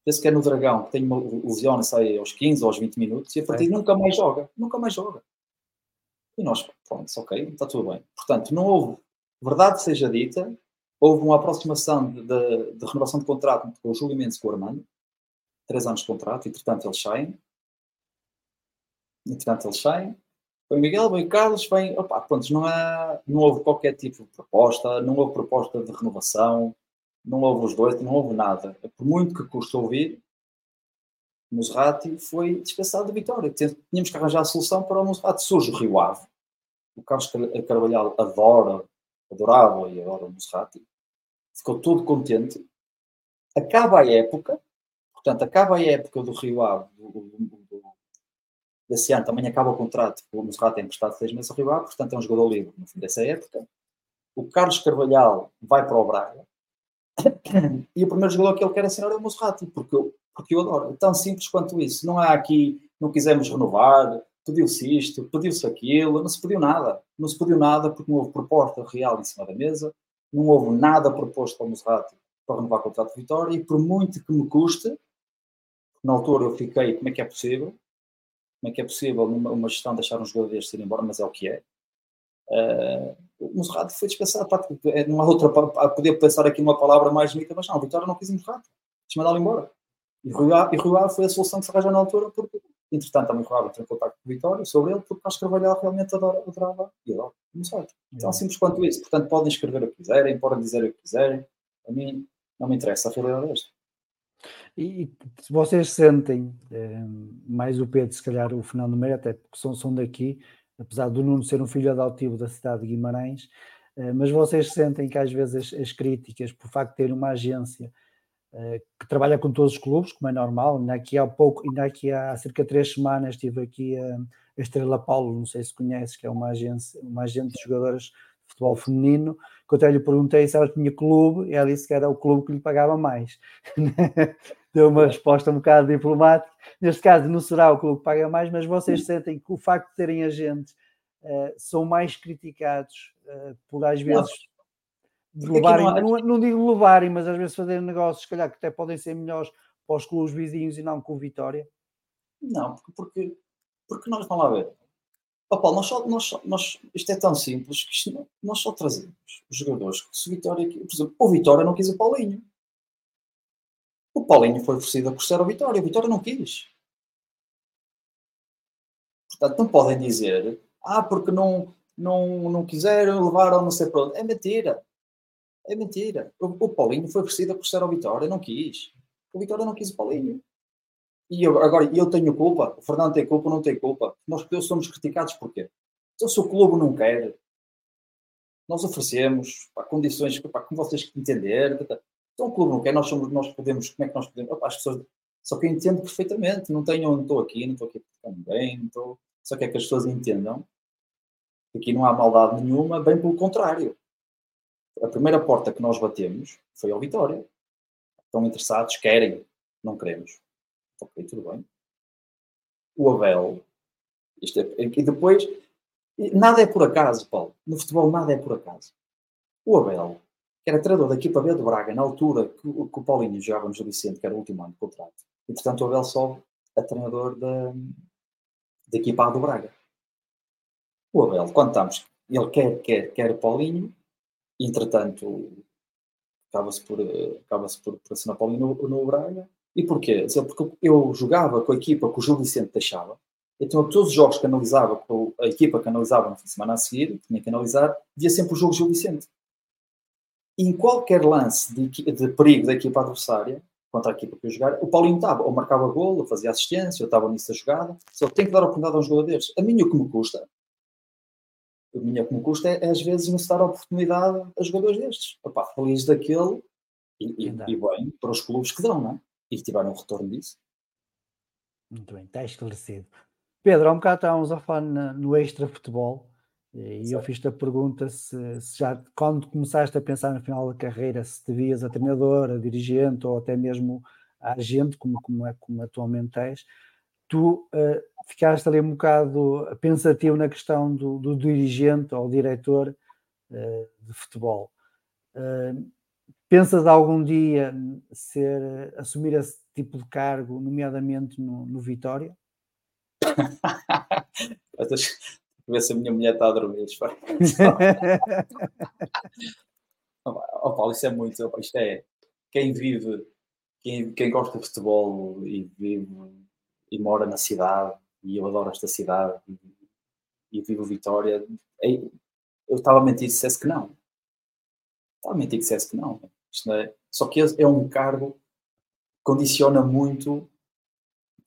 penso que é no Dragão, que tem uma lesão, sai aos 15 ou aos 20 minutos, e a partir é. nunca mais joga, nunca mais joga. E nós, pronto, ok, está tudo bem. Portanto, não houve, verdade seja dita, houve uma aproximação de, de, de renovação de contrato com o Júlio Mendes e com o Armando, três anos de contrato, entretanto eles saem, entretanto eles saem, Vem Miguel, vem Carlos, vem. Opa, pronto, não, há, não houve qualquer tipo de proposta, não houve proposta de renovação, não houve os dois, não houve nada. Por muito que custa ouvir, o Muserati foi dispensado de vitória. Tínhamos que arranjar a solução para o Muserati. Surge o Rio Ave. O Carlos Carvalhal adora, adorava e adora o Muserati. Ficou todo contente. Acaba a época, portanto, acaba a época do Rio Ave, do, do, desse ano também acaba o contrato, o Monserrat tem emprestado seis meses ao Rio Ave, portanto é um jogador livre no fim dessa época. O Carlos Carvalhal vai para o Braga e o primeiro jogador que ele quer assinar é o Monserrat, porque eu, porque eu adoro. É tão simples quanto isso. Não há aqui, não quisemos renovar, pediu-se isto, pediu-se aquilo, não se pediu nada. Não se pediu nada porque não houve proposta real em cima da mesa, não houve nada proposto para o para renovar o contrato de Vitória e por muito que me custe, na altura eu fiquei, como é que é possível? Como é que é possível uma, uma gestão deixar um jogador deste ir embora, mas é o que é. Uh, o Monserrat foi dispensado. É, não há outra. Podia pensar aqui numa palavra mais bonita, mas não, Vitória não quis o. Quis mandá-lo embora. E Rui foi a solução que se arranjou na altura, porque, entretanto, também Rui Ave entrou em contato com o Vitória sobre ele, porque Carlos Carvalhal realmente adora, adorava e adora o Monserrat. Então, simples quanto isso. Portanto, podem escrever o que quiserem, podem dizer o que quiserem. A mim não me interessa a realidade desta. E, se vocês sentem, eh, mais o Pedro, se calhar o Fernando Meira, até porque são, são daqui, apesar do Nuno ser um filho adotivo da cidade de Guimarães, eh, mas vocês sentem que às vezes as, as críticas, por facto de ter uma agência que trabalha com todos os clubes, como é normal, ainda aqui há pouco, ainda aqui há cerca de três semanas estive aqui a, a Estrela Paulo, não sei se conheces, que é uma agência, uma agente de jogadoras de futebol feminino, que eu até lhe perguntei se ela tinha clube, e ela disse que era o clube que lhe pagava mais. *laughs* deu uma resposta um bocado diplomática. Neste caso, não será o clube que paga mais, mas vocês sentem que o facto de terem agentes uh, são mais criticados uh, por, às vezes, levarem, não, não, não, digo levarem, mas às vezes fazerem negócios, se calhar, que até podem ser melhores para os clubes vizinhos e não com o Vitória? Não, porque, porque nós, vamos lá ver, Oh, Paulo, nós só, nós só, nós, isto é tão simples que nós só trazemos os jogadores que se Vitória, por exemplo, o Vitória não quis o Paulinho. O Paulinho foi oferecido a custar ao Vitória, o Vitória não quis. Portanto, não podem dizer, ah, porque não, não, não quiseram levar ao não sei para onde. É mentira. É mentira. O, o Paulinho foi oferecido a custar ao Vitória, não quis. O Vitória não quis o Paulinho. E eu, agora, eu tenho culpa? O Fernando tem culpa não tem culpa? Nós somos criticados porquê? Então, se o clube não quer, nós oferecemos pá, condições pá, como vocês entender. Então o clube não quer, nós, somos, nós podemos, como é que nós podemos? Opa, as pessoas, só que eu entendo perfeitamente, não tenho, não estou aqui, não estou aqui bem, não estou, só que é que as pessoas entendam aqui não há maldade nenhuma, bem pelo contrário. A primeira porta que nós batemos foi ao Vitória. Estão interessados, querem, não queremos. Ok, tudo bem. O Abel, isto é, e depois, nada é por acaso, Paulo. No futebol nada é por acaso. O Abel que era treinador da equipa B do Braga, na altura que, que o Paulinho jogava no Gil Vicente, que era o último ano de contrato. E, portanto, o Abel sobe a treinador da, da equipa A do Braga. O Abel, quando estamos, ele quer, quer, quer o Paulinho, entretanto, acaba-se por, acaba por, por assinar Paulinho no, no Braga. E porquê? Porque eu jogava com a equipa que o Gil Vicente deixava, então todos os jogos que analisava, com a equipa que analisava na semana a seguir, tinha que analisar, via sempre o jogo Gil Vicente em qualquer lance de, de, perigo da equipa adversária, contra a equipa que eu jogar, o Paulinho estava, ou marcava gol, ou fazia assistência, ou estava nisso a jogada. Só tem que dar oportunidade a um jogador desses. A minha o que me custa, a minha o que me custa é, às vezes não se dar oportunidade a jogadores destes. Opa, feliz daquele e, e, e, bem para os clubes que dão, não é? E tiveram um retorno disso. Muito bem, está esclarecido. Pedro, há um bocado estávamos a falar no extra futebol E eu fiz-te a pergunta se, se, já, quando começaste a pensar no final da carreira, se te vias a treinador, a dirigente ou até mesmo a agente, como, como, é, como atualmente és, tu uh, ficaste ali um bocado pensativo na questão do, do dirigente ou diretor uh, de futebol. Uh, pensas algum dia ser, assumir esse tipo de cargo, nomeadamente no, no Vitória? *laughs* ver se a minha mulher está a dormir. *laughs* oh, Paulo, isso é muito. Isto é. Quem vive, quem, quem gosta de futebol e vive e mora na cidade, e eu adoro esta cidade, e, e vivo Vitória, é, eu estava a mentir se dissesse que não. Estava a mentir que dissesse que não. É, só que é um cargo que condiciona muito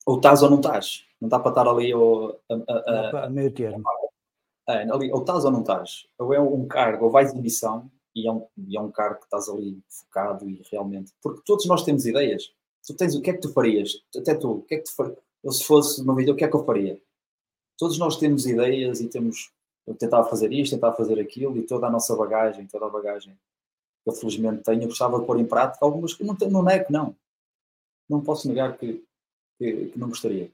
ou estás ou não estás. Não dá para estar ali ou, a, a, a, meio termo. É, ali, ou estás ou não estás. Ou é um cargo, ou vais em missão, e é um, e é um cargo que estás ali focado e realmente. Porque todos nós temos ideias. Tu tens o que é que tu farias? Até tu, o que é que tu farias? Eu, se fosse uma vida, o que é que eu faria? Todos nós temos ideias e temos. Eu tentava fazer isto, tentava fazer aquilo, e toda a nossa bagagem, toda a bagagem que eu felizmente tenho, eu gostava de pôr em prática algumas que não, não nego, não. Não posso negar que, que, que não gostaria.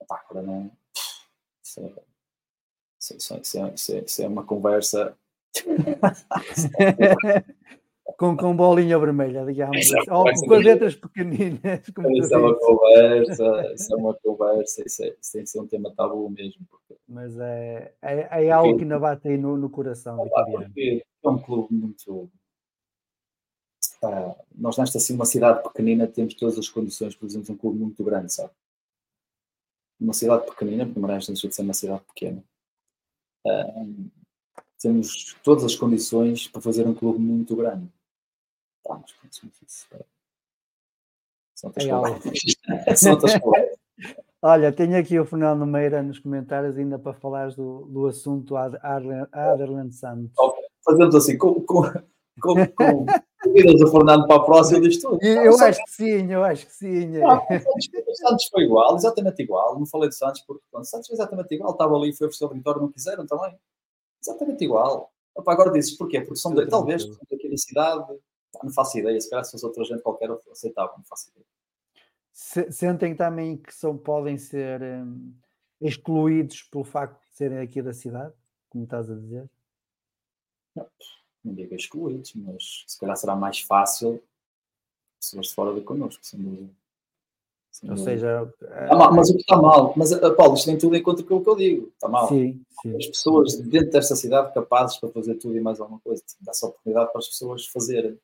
Epá, agora não. Isso é, isso, é, isso, é, isso, é, isso é uma conversa. *laughs* com, com bolinha vermelha, digamos, ou com as letras pequeninas. Isso é uma conversa, isso é uma conversa, isso, é, isso tem que ser um tema tabu mesmo. Porque... Mas é, é, é algo que ainda bate aí no, no coração, Vitoriano. É um clube muito. Uh, nós, nesta assim, uma cidade pequenina, temos todas as condições para fazermos um clube muito grande, sabe? Uma cidade pequenina, porque Maranhão deixa de ser uma cidade pequena. Uh, temos todas as condições para fazer um clube muito grande. Tá, mas isso é... São é *laughs* Olha, tenho aqui o Fernando Meira nos comentários ainda para falar do, do assunto Aderland Santos. Fazemos assim, com, com, com, com convidas o Fernando para a próxima diz tudo. Eu, acho que sim, eu acho que sim. Ah, o Santos foi igual, exatamente igual. Não falei de Santos porque o Santos foi exatamente igual. Estava ali, foi oferecer o vitória, não quiseram também. Exatamente igual. Opa, agora dizes porquê? Porque são de, talvez são daquela cidade, não faço ideia, se calhar se fosse outra gente qualquer aceitava, não faço ideia. Sentem também que são, podem ser um, excluídos pelo facto de serem aqui da cidade, como estás a dizer? Não, não digo excluídos, mas se calhar será mais fácil pessoas de fora de connosco, sem dúvida. Ou seja, ah, mas o que está mal, mas uh, Paulo, isto tem tudo em conta com o que eu digo, está mal. Sim, sim. As pessoas dentro desta cidade capazes para fazer tudo e mais alguma coisa, dá-se oportunidade para as pessoas fazerem.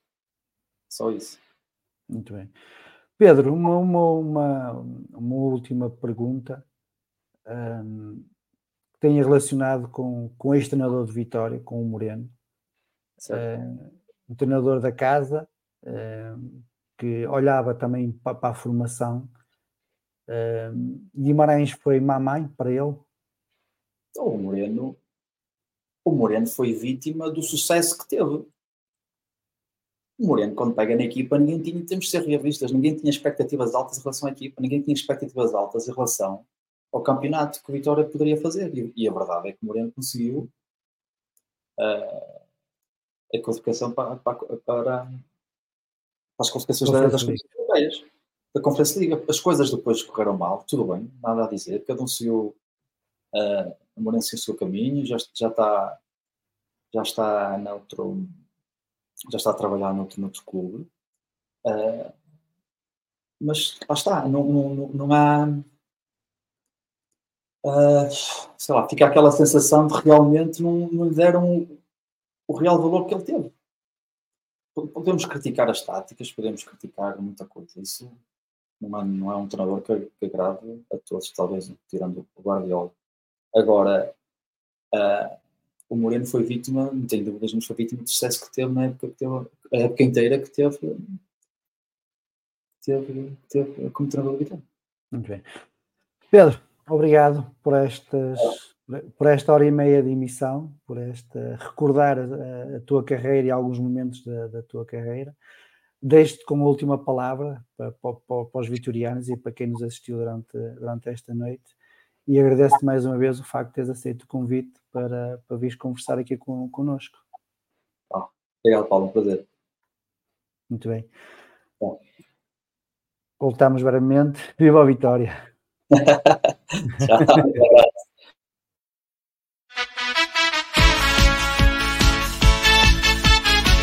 Só isso. Muito bem. Pedro, uma, uma, uma, última pergunta um, que tenha relacionado com, com este treinador de Vitória, com o Moreno, uh, um treinador da casa, uh, que olhava também para, para a formação. Uh, Guimarães foi mamãe para ele? Então, o Moreno, o Moreno foi vítima do sucesso que teve. O Moreno, quando pega na equipa, ninguém tinha, temos de ser realistas, ninguém tinha expectativas altas em relação à equipa, ninguém tinha expectativas altas em relação ao campeonato que o Vitória poderia fazer. E, e a verdade é que o Moreno conseguiu uh, a qualificação para, para, para, as qualificações das, das competições europeias, da Conferência Liga. As coisas depois correram mal, tudo bem, nada a dizer, cada um seguiu, uh, o Morense o seu caminho, já, já está já está noutro, já está a trabalhar noutro, noutro clube. Uh, mas lá está, não, não, não há. Uh, sei lá, fica aquela sensação de realmente não, não lhe deram o real valor que ele teve podemos criticar as táticas, podemos criticar muita coisa. Isso não é, não é um treinador que, que agrade a todos, talvez tirando o Guardiola. Agora, uh, o Moreno foi vítima, não tenho dúvidas, mas foi vítima do sucesso que teve na época, que teve, a época inteira que teve, teve, teve como treinador de Muito bem. Pedro, obrigado por estas por esta hora e meia de emissão, por esta recordar a, a tua carreira e alguns momentos da, da tua carreira. Deixo-te com a última palavra para, para, para, os vitorianos e para quem nos assistiu durante, durante esta noite e agradeço-te mais uma vez o facto de teres aceito o convite para, para vir conversar aqui com, connosco. Ah, obrigado, Paulo, um prazer. Muito bem. Bom. Voltamos brevemente. Viva a vitória! *laughs* Tchau,